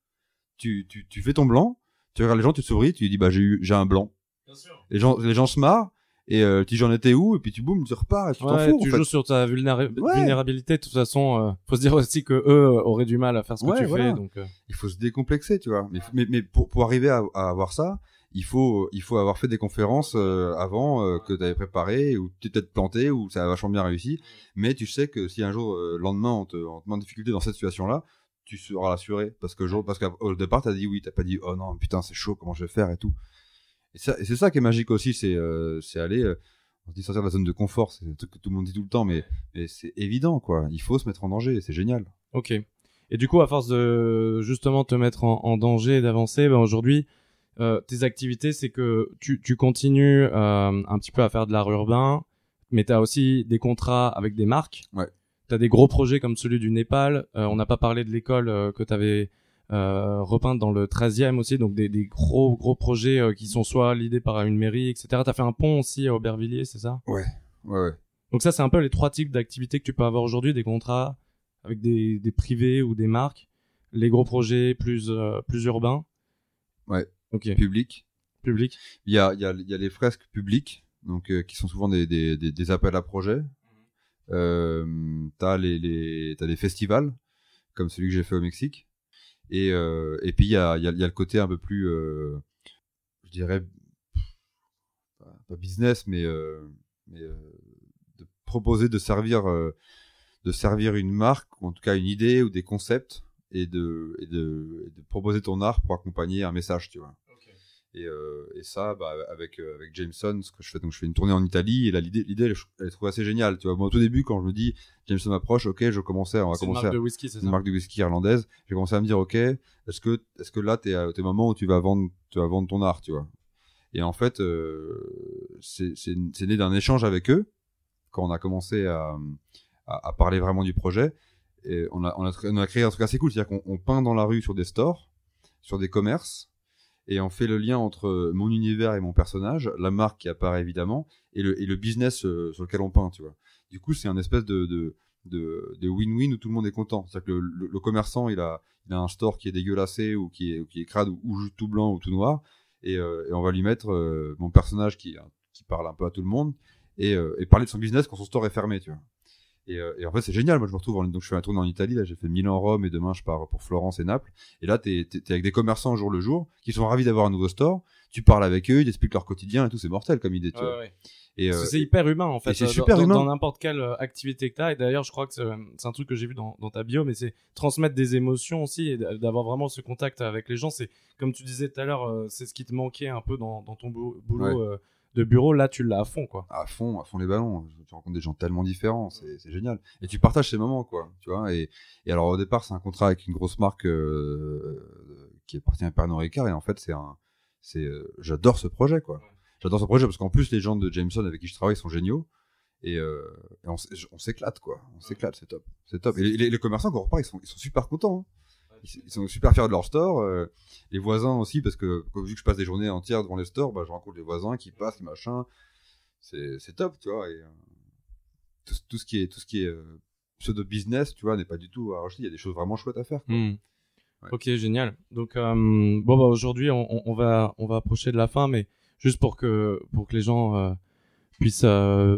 Speaker 2: tu, tu, tu fais ton blanc, tu regardes les gens, tu te souris, tu dis, bah, j'ai eu, j'ai un blanc.
Speaker 1: Bien sûr.
Speaker 2: Les gens, les gens se marrent. Et euh, tu j'en étais où? Et puis tu boum tu repars et tu t'en fous
Speaker 1: tu
Speaker 2: en fait.
Speaker 1: joues sur ta vulnéra-
Speaker 2: Ouais.
Speaker 1: vulnérabilité. De toute façon, euh, faut se dire aussi que eux euh, auraient du mal à faire ce que
Speaker 2: Ouais,
Speaker 1: tu
Speaker 2: voilà.
Speaker 1: fais. Donc, euh,
Speaker 2: il faut se décomplexer tu vois mais mais, mais pour pour arriver à, à avoir ça il faut il faut avoir fait des conférences euh, avant que tu avais préparé ou tu t'es peut-être planté ou ça a vachement bien réussi mais tu sais que si un jour le lendemain on te, on te met en difficulté dans cette situation là tu seras assuré parce que parce qu'au départ t'as dit oui t'as pas dit oh non putain c'est chaud comment je vais faire et tout et, c'est ça qui est magique aussi c'est euh, aller euh, on se dit sortir de la zone de confort c'est un truc que tout le monde dit tout le temps mais, mais c'est évident quoi il faut se mettre en danger c'est génial
Speaker 1: ok. Et du coup, à force de justement te mettre en, en danger et d'avancer, ben aujourd'hui, euh, tes activités, c'est que tu, tu continues euh, un petit peu à faire de l'art urbain, mais tu as aussi des contrats avec des marques.
Speaker 2: Ouais.
Speaker 1: Tu as des gros projets comme celui du Népal. On n'a pas parlé de l'école que tu avais euh, repeinte dans le 13e aussi, donc des, des gros gros projets euh, qui sont soit l'idée par une mairie, etc. Tu as fait un pont aussi à Aubervilliers, c'est ça?
Speaker 2: Ouais ouais
Speaker 1: Donc ça, c'est un peu les trois types d'activités que tu peux avoir aujourd'hui, des contrats avec des, des privés ou des marques, les gros projets plus, euh, plus urbains.
Speaker 2: Ouais.
Speaker 1: Ok,
Speaker 2: public
Speaker 1: public.
Speaker 2: Il y a, il y a, y a les fresques publiques, donc euh, qui sont souvent des, des, des, appels à projets. Euh, t'as les, les t'as des festivals comme celui que j'ai fait au Mexique. Et euh, et puis il y a, y a y a le côté un peu plus, euh, je dirais pas, business, mais euh, mais de proposer de servir de servir une marque ou en tout cas une idée ou des concepts et de et de, et de proposer ton art pour accompagner un message, tu vois. Et, euh, et ça, bah, avec euh, avec Jameson, ce que je fais, donc je fais une tournée en Italie et là l'idée, l'idée, elle, elle est trouvée assez géniale. Tu vois, moi au tout début, quand je me dis Jameson m'approche, ok, je commençais, on va
Speaker 1: C'est une
Speaker 2: commencer
Speaker 1: marque
Speaker 2: à
Speaker 1: de whisky, c'est
Speaker 2: une
Speaker 1: ça
Speaker 2: marque de whisky irlandaise. J'ai commencé à me dire, ok, est-ce que est-ce que là t'es tes moments où tu vas vendre, tu vas vendre ton art, tu vois. Et en fait, euh, c'est c'est c'est né d'un échange avec eux quand on a commencé à à, à parler vraiment du projet. Et on a on a, on a créé un truc assez cool, c'est-à-dire qu'on on peint dans la rue sur des stores, sur des commerces et on fait le lien entre mon univers et mon personnage, la marque qui apparaît évidemment, et le, et le business euh, sur lequel on peint, tu vois. Du coup, c'est un espèce de, de, de, win-win où tout le monde est content. C'est-à-dire que le, commerçant, il a, il a un store qui est dégueulassé ou qui est, ou qui est crade ou, ou tout blanc ou tout noir, et, euh, et on va lui mettre euh, mon personnage qui, qui parle un peu à tout le monde, et, euh, et parler de son business quand son store est fermé, tu vois. Et, euh, et en fait, c'est génial. Moi, je me retrouve. En, donc, je fais un tournée en Italie. Là, j'ai fait Milan, Rome, et demain, je pars pour Florence et Naples. Et là, t'es es, avec des commerçants au jour le jour qui sont ravis d'avoir un nouveau store. Tu parles avec eux, ils t'expliquent leur quotidien et tout. C'est mortel comme idée. Tu
Speaker 1: Ouais,
Speaker 2: vois.
Speaker 1: ouais.
Speaker 2: Et, euh,
Speaker 1: c'est hyper humain en fait.
Speaker 2: c'est
Speaker 1: euh,
Speaker 2: super
Speaker 1: dans,
Speaker 2: humain.
Speaker 1: Dans n'importe quelle activité que tu as. Et d'ailleurs, je crois que c'est un truc que j'ai vu dans, dans ta bio, mais c'est transmettre des émotions aussi et d'avoir vraiment ce contact avec les gens. C'est comme tu disais tout à l'heure, c'est ce qui te manquait un peu dans, dans ton bou- boulot euh, de bureau. Là, tu l'as à fond quoi.
Speaker 2: à fond, à fond les ballons. Tu rencontres des gens tellement différents, c'est génial. Et tu partages ces moments, quoi. Tu vois. Et, alors au départ, c'est un contrat avec une grosse marque euh, qui appartient à Pernod Ricard. Et en fait, c'est un, c'est, euh, j'adore ce projet, quoi. J'adore ce projet parce qu'en plus, les gens de Jameson avec qui je travaille sont géniaux. Et, euh, on, s'éclate, quoi. On s'éclate, c'est top. C'est top. Et les commerçants, quand on repart, ils sont, ils sont super contents. hein. Ils, sont super fiers de leur store. euh, les voisins aussi, parce que vu que je passe des journées entières devant les stores, bah, je rencontre les voisins qui passent, machin. C'est c'est top, tu vois. Et, euh, tout, tout ce qui est, tout ce qui est euh, pseudo business, tu vois, n'est pas du tout à. Il y a des choses vraiment chouettes à faire. quoi.
Speaker 1: Hmm.
Speaker 2: Ouais.
Speaker 1: Ok, génial. Donc bon bah aujourd'hui on, va on va approcher de la fin, mais juste pour que pour que les gens puissent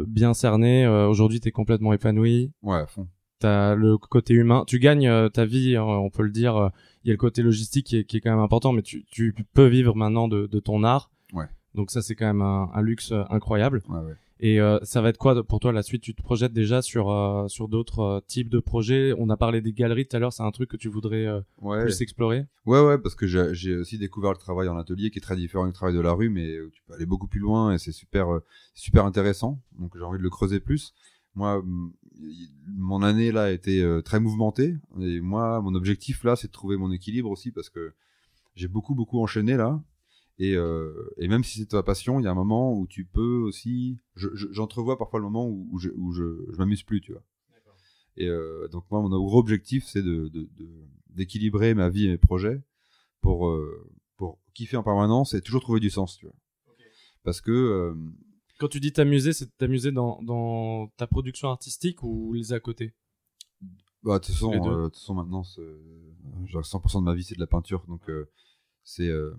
Speaker 1: bien cerner, aujourd'hui t'es complètement épanoui.
Speaker 2: Ouais, à fond.
Speaker 1: T'as le côté humain, tu gagnes euh, ta vie, hein, on peut le dire. euh, Il y a le côté logistique qui est, qui est quand même important, mais tu, tu peux vivre maintenant de, de ton art.
Speaker 2: Ouais.
Speaker 1: Donc ça c'est quand même un, un luxe euh, incroyable.
Speaker 2: Ouais, ouais.
Speaker 1: Et euh, ça va être quoi pour toi la suite? Tu te projettes déjà sur euh, sur d'autres euh, types de projets? On a parlé des galeries tout à l'heure, c'est un truc que tu voudrais euh,
Speaker 2: Ouais.
Speaker 1: plus explorer?
Speaker 2: Ouais, ouais, parce que j'ai aussi découvert le travail en atelier qui est très différent du travail de la rue, mais tu peux aller beaucoup plus loin et c'est super, euh, super intéressant. Donc j'ai envie de le creuser plus. Moi, mon année là a été euh, très mouvementée et moi, mon objectif là, c'est de trouver mon équilibre aussi parce que j'ai beaucoup, beaucoup enchaîné là. Et, euh, et même si c'est ta passion, il y a un moment où tu peux aussi. je- je- J'entrevois parfois le moment où, où je, où je, je m'amuse plus, tu vois. Et euh, donc moi, mon gros objectif, c'est de, de, de- d'équilibrer ma vie et mes projets pour euh, pour kiffer en permanence et toujours trouver du sens, tu vois. Parce que
Speaker 1: Quand tu dis t'amuser, c'est t'amuser dans, dans ta production artistique ou les à côté?
Speaker 2: Bah, de toute façon, euh, façon maintenant, c'est- genre 100% de ma vie c'est de la peinture, donc euh, c'est euh,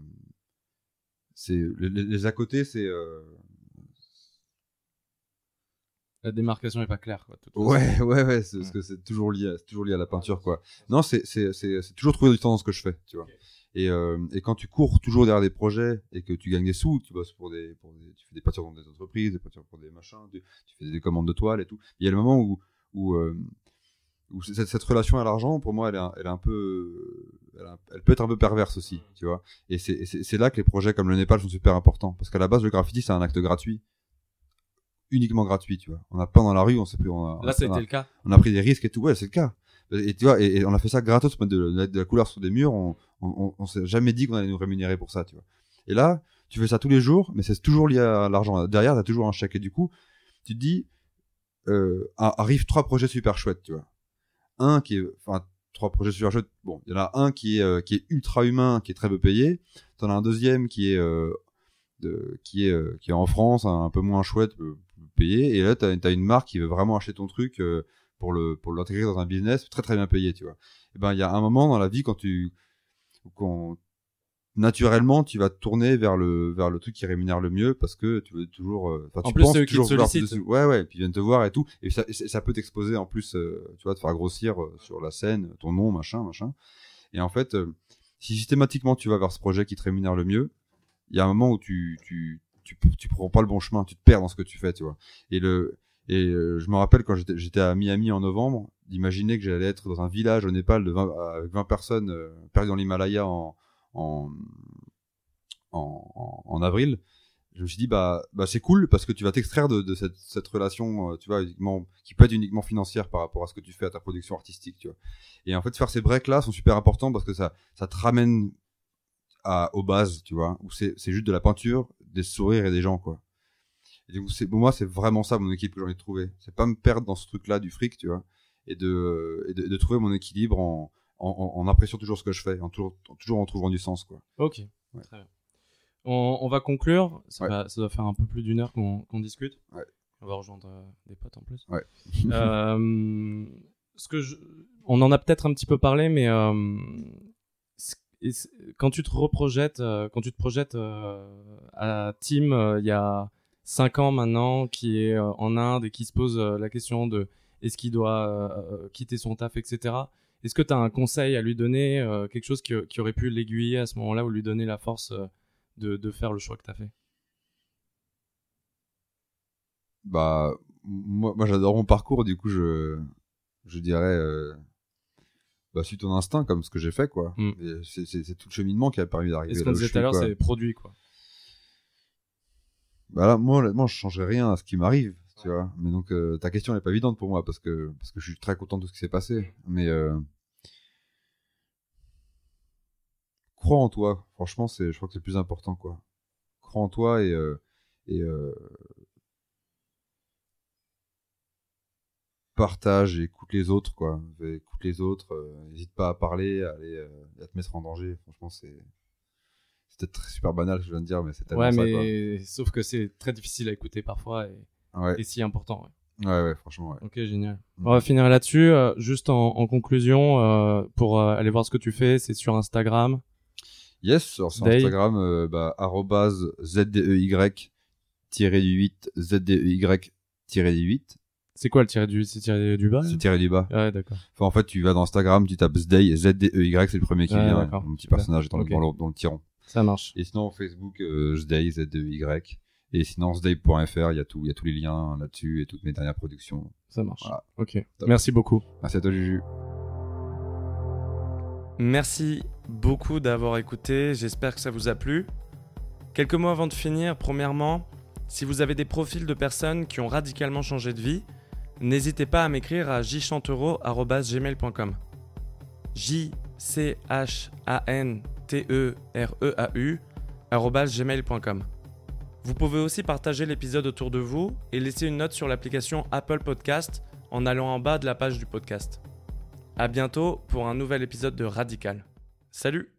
Speaker 2: c'est les, à côté, c'est euh,
Speaker 1: La démarcation est pas claire, quoi.
Speaker 2: Ouais, ouais, ouais, parce que c'est toujours lié, à, toujours lié à la peinture, quoi. Non, c'est, c'est, c'est, toujours trouver du temps dans ce que je fais, tu vois. Et, euh, et quand tu cours toujours derrière des projets et que tu gagnes des sous, tu bosses pour des, pour des tu fais des peintures dans des entreprises, des peintures pour des machins, tu, fais des commandes de toiles et tout. Il y a le moment où, où, euh, où cette, cette, relation à l'argent, pour moi, elle est, elle est un peu, elle, elle, peut être un peu perverse aussi, tu vois. Et c'est, là que les projets comme le Népal sont super importants, parce qu'à la base, le graffiti, c'est un acte gratuit uniquement gratuit, tu vois. On a peint dans la rue, on s'est pris, on
Speaker 1: a, Là, c'était le cas.
Speaker 2: On a pris des risques et tout, ouais, c'est le cas. Et tu vois, et, on a fait ça gratos, de, de, la couleur sur des murs, on, on, s'est jamais dit qu'on allait nous rémunérer pour ça, tu vois. Et là, tu fais ça tous les jours, mais c'est toujours lié à l'argent. Derrière, t'as toujours un chèque. Et du coup, tu te dis, euh, arrivent trois projets super chouettes, tu vois. Un qui est, enfin, trois projets super chouettes. Bon, il y en a un qui est, euh, qui est ultra humain, qui est très peu payé. T'en as un deuxième qui est, euh, qui est, euh, qui est en France, un, peu moins chouette, payé. Et là, tu as, une marque qui veut vraiment acheter ton truc pour le pour l'intégrer dans un business très très bien payé, tu vois. Et ben il y a un moment dans la vie quand tu quand naturellement tu vas tourner vers le vers le truc qui rémunère le mieux parce que tu veux toujours euh,
Speaker 1: enfin tu penses toujours
Speaker 2: ouais ouais puis ils viennent te voir et tout et ça ça peut t'exposer en plus euh, tu vois te faire grossir sur la scène ton nom machin machin et en fait si systématiquement tu vas vers ce projet qui te rémunère le mieux il y a un moment où tu tu tu, tu prends pas le bon chemin, tu te perds dans ce que tu fais, tu vois. Et le, et euh, je me rappelle quand j'étais à Miami en novembre, d'imaginer que j'allais être dans un village au Népal de 20, avec 20 personnes euh, perdues dans l'Himalaya en, avril. Je me suis dit bah bah c'est cool parce que tu vas t'extraire de, cette, relation, euh, tu vois, uniquement, qui peut être uniquement financière par rapport à ce que tu fais à ta production artistique. Et en fait, faire ces breaks là sont super importants parce que ça ça te ramène à, aux bases, tu vois, où c'est juste de la peinture, des sourires et des gens, quoi. Et donc, c'est, pour moi, c'est vraiment ça, mon équipe que j'ai envie de trouver. C'est pas me perdre dans ce truc-là du fric, tu vois, et de, et de, trouver mon équilibre en, en, en, appréciant toujours ce que je fais, en toujours, toujours en trouvant du sens, quoi.
Speaker 1: Ok. Très bien. On, on, va conclure. Ça, va, ça, doit faire un peu plus d'une heure qu'on discute.
Speaker 2: Ouais.
Speaker 1: On va rejoindre euh, des potes en plus. Euh, ce que je, on en a peut-être un petit peu parlé, mais euh, quand tu te reprojettes, euh, quand tu te projettes à euh, il y a 5 ans maintenant, qui est en Inde et qui se pose la question de est-ce qu'il doit quitter son taf, etc. Est-ce que tu as un conseil à lui donner, quelque chose qui, qui, aurait pu l'aiguiller à ce moment-là ou lui donner la force de, de, faire le choix que tu as fait?
Speaker 2: Bah, moi, moi j'adore mon parcours, du coup, je, je dirais bah, suis ton instinct, comme ce que j'ai fait, quoi. Mm. C'est tout le cheminement qui a permis d'arriver.
Speaker 1: Et ce qu'on disait tout à l'heure, c'est produit, quoi.
Speaker 2: Bah là, moi, honnêtement, je changerais rien à ce qui m'arrive, tu vois. Mais donc, euh, ta question n'est pas évidente pour moi parce que parce que je suis très content de ce qui s'est passé. Mais euh... crois en toi. Franchement, c'est, je crois que c'est le plus important, quoi. Crois en toi et euh, et euh, partage et écoute les autres, quoi. Écoute les autres, euh, n'hésite pas à parler, à, aller, euh, à te mettre en danger. Franchement, c'est. C'est peut-être super banal ce que je viens de dire, mais c'est tellement
Speaker 1: ouais,
Speaker 2: ça,
Speaker 1: mais sauf que c'est très difficile à écouter parfois et, et si important.
Speaker 2: Ouais. ouais, franchement, ouais.
Speaker 1: Ok, génial. Mm. On va finir là-dessus. Euh, juste en, en conclusion, pour aller voir ce que tu fais, c'est sur Instagram.
Speaker 2: Yes, sur, Instagram, bah, ZDEY, tiré du 8, ZDEY, 8.
Speaker 1: C'est quoi le tiré du, c'est tiré du bas?
Speaker 2: C'est tiré du bas.
Speaker 1: Ouais, d'accord.
Speaker 2: Enfin, en fait, tu vas dans Instagram, tu tapes Z-D-E-Y, c'est le premier qui vient. Mon petit personnage dans, okay. le, dans, le, tyran.
Speaker 1: Ça marche.
Speaker 2: Et sinon, Facebook, euh, Zday, Z-D-E-Y. Et sinon, Zday.fr, il y a tout, il y a tous les liens là-dessus et toutes mes dernières productions.
Speaker 1: Ça marche. Voilà. Ok. Merci beaucoup.
Speaker 2: Merci à toi, Juju.
Speaker 1: Merci beaucoup d'avoir écouté. J'espère que ça vous a plu. Quelques mots avant de finir. Premièrement, si vous avez des profils de personnes qui ont radicalement changé de vie, n'hésitez pas à m'écrire à jchantero.gmail.com. Vous pouvez aussi partager l'épisode autour de vous et laisser une note sur l'application Apple Podcast en allant en bas de la page du podcast. A bientôt pour un nouvel épisode de Radical. Salut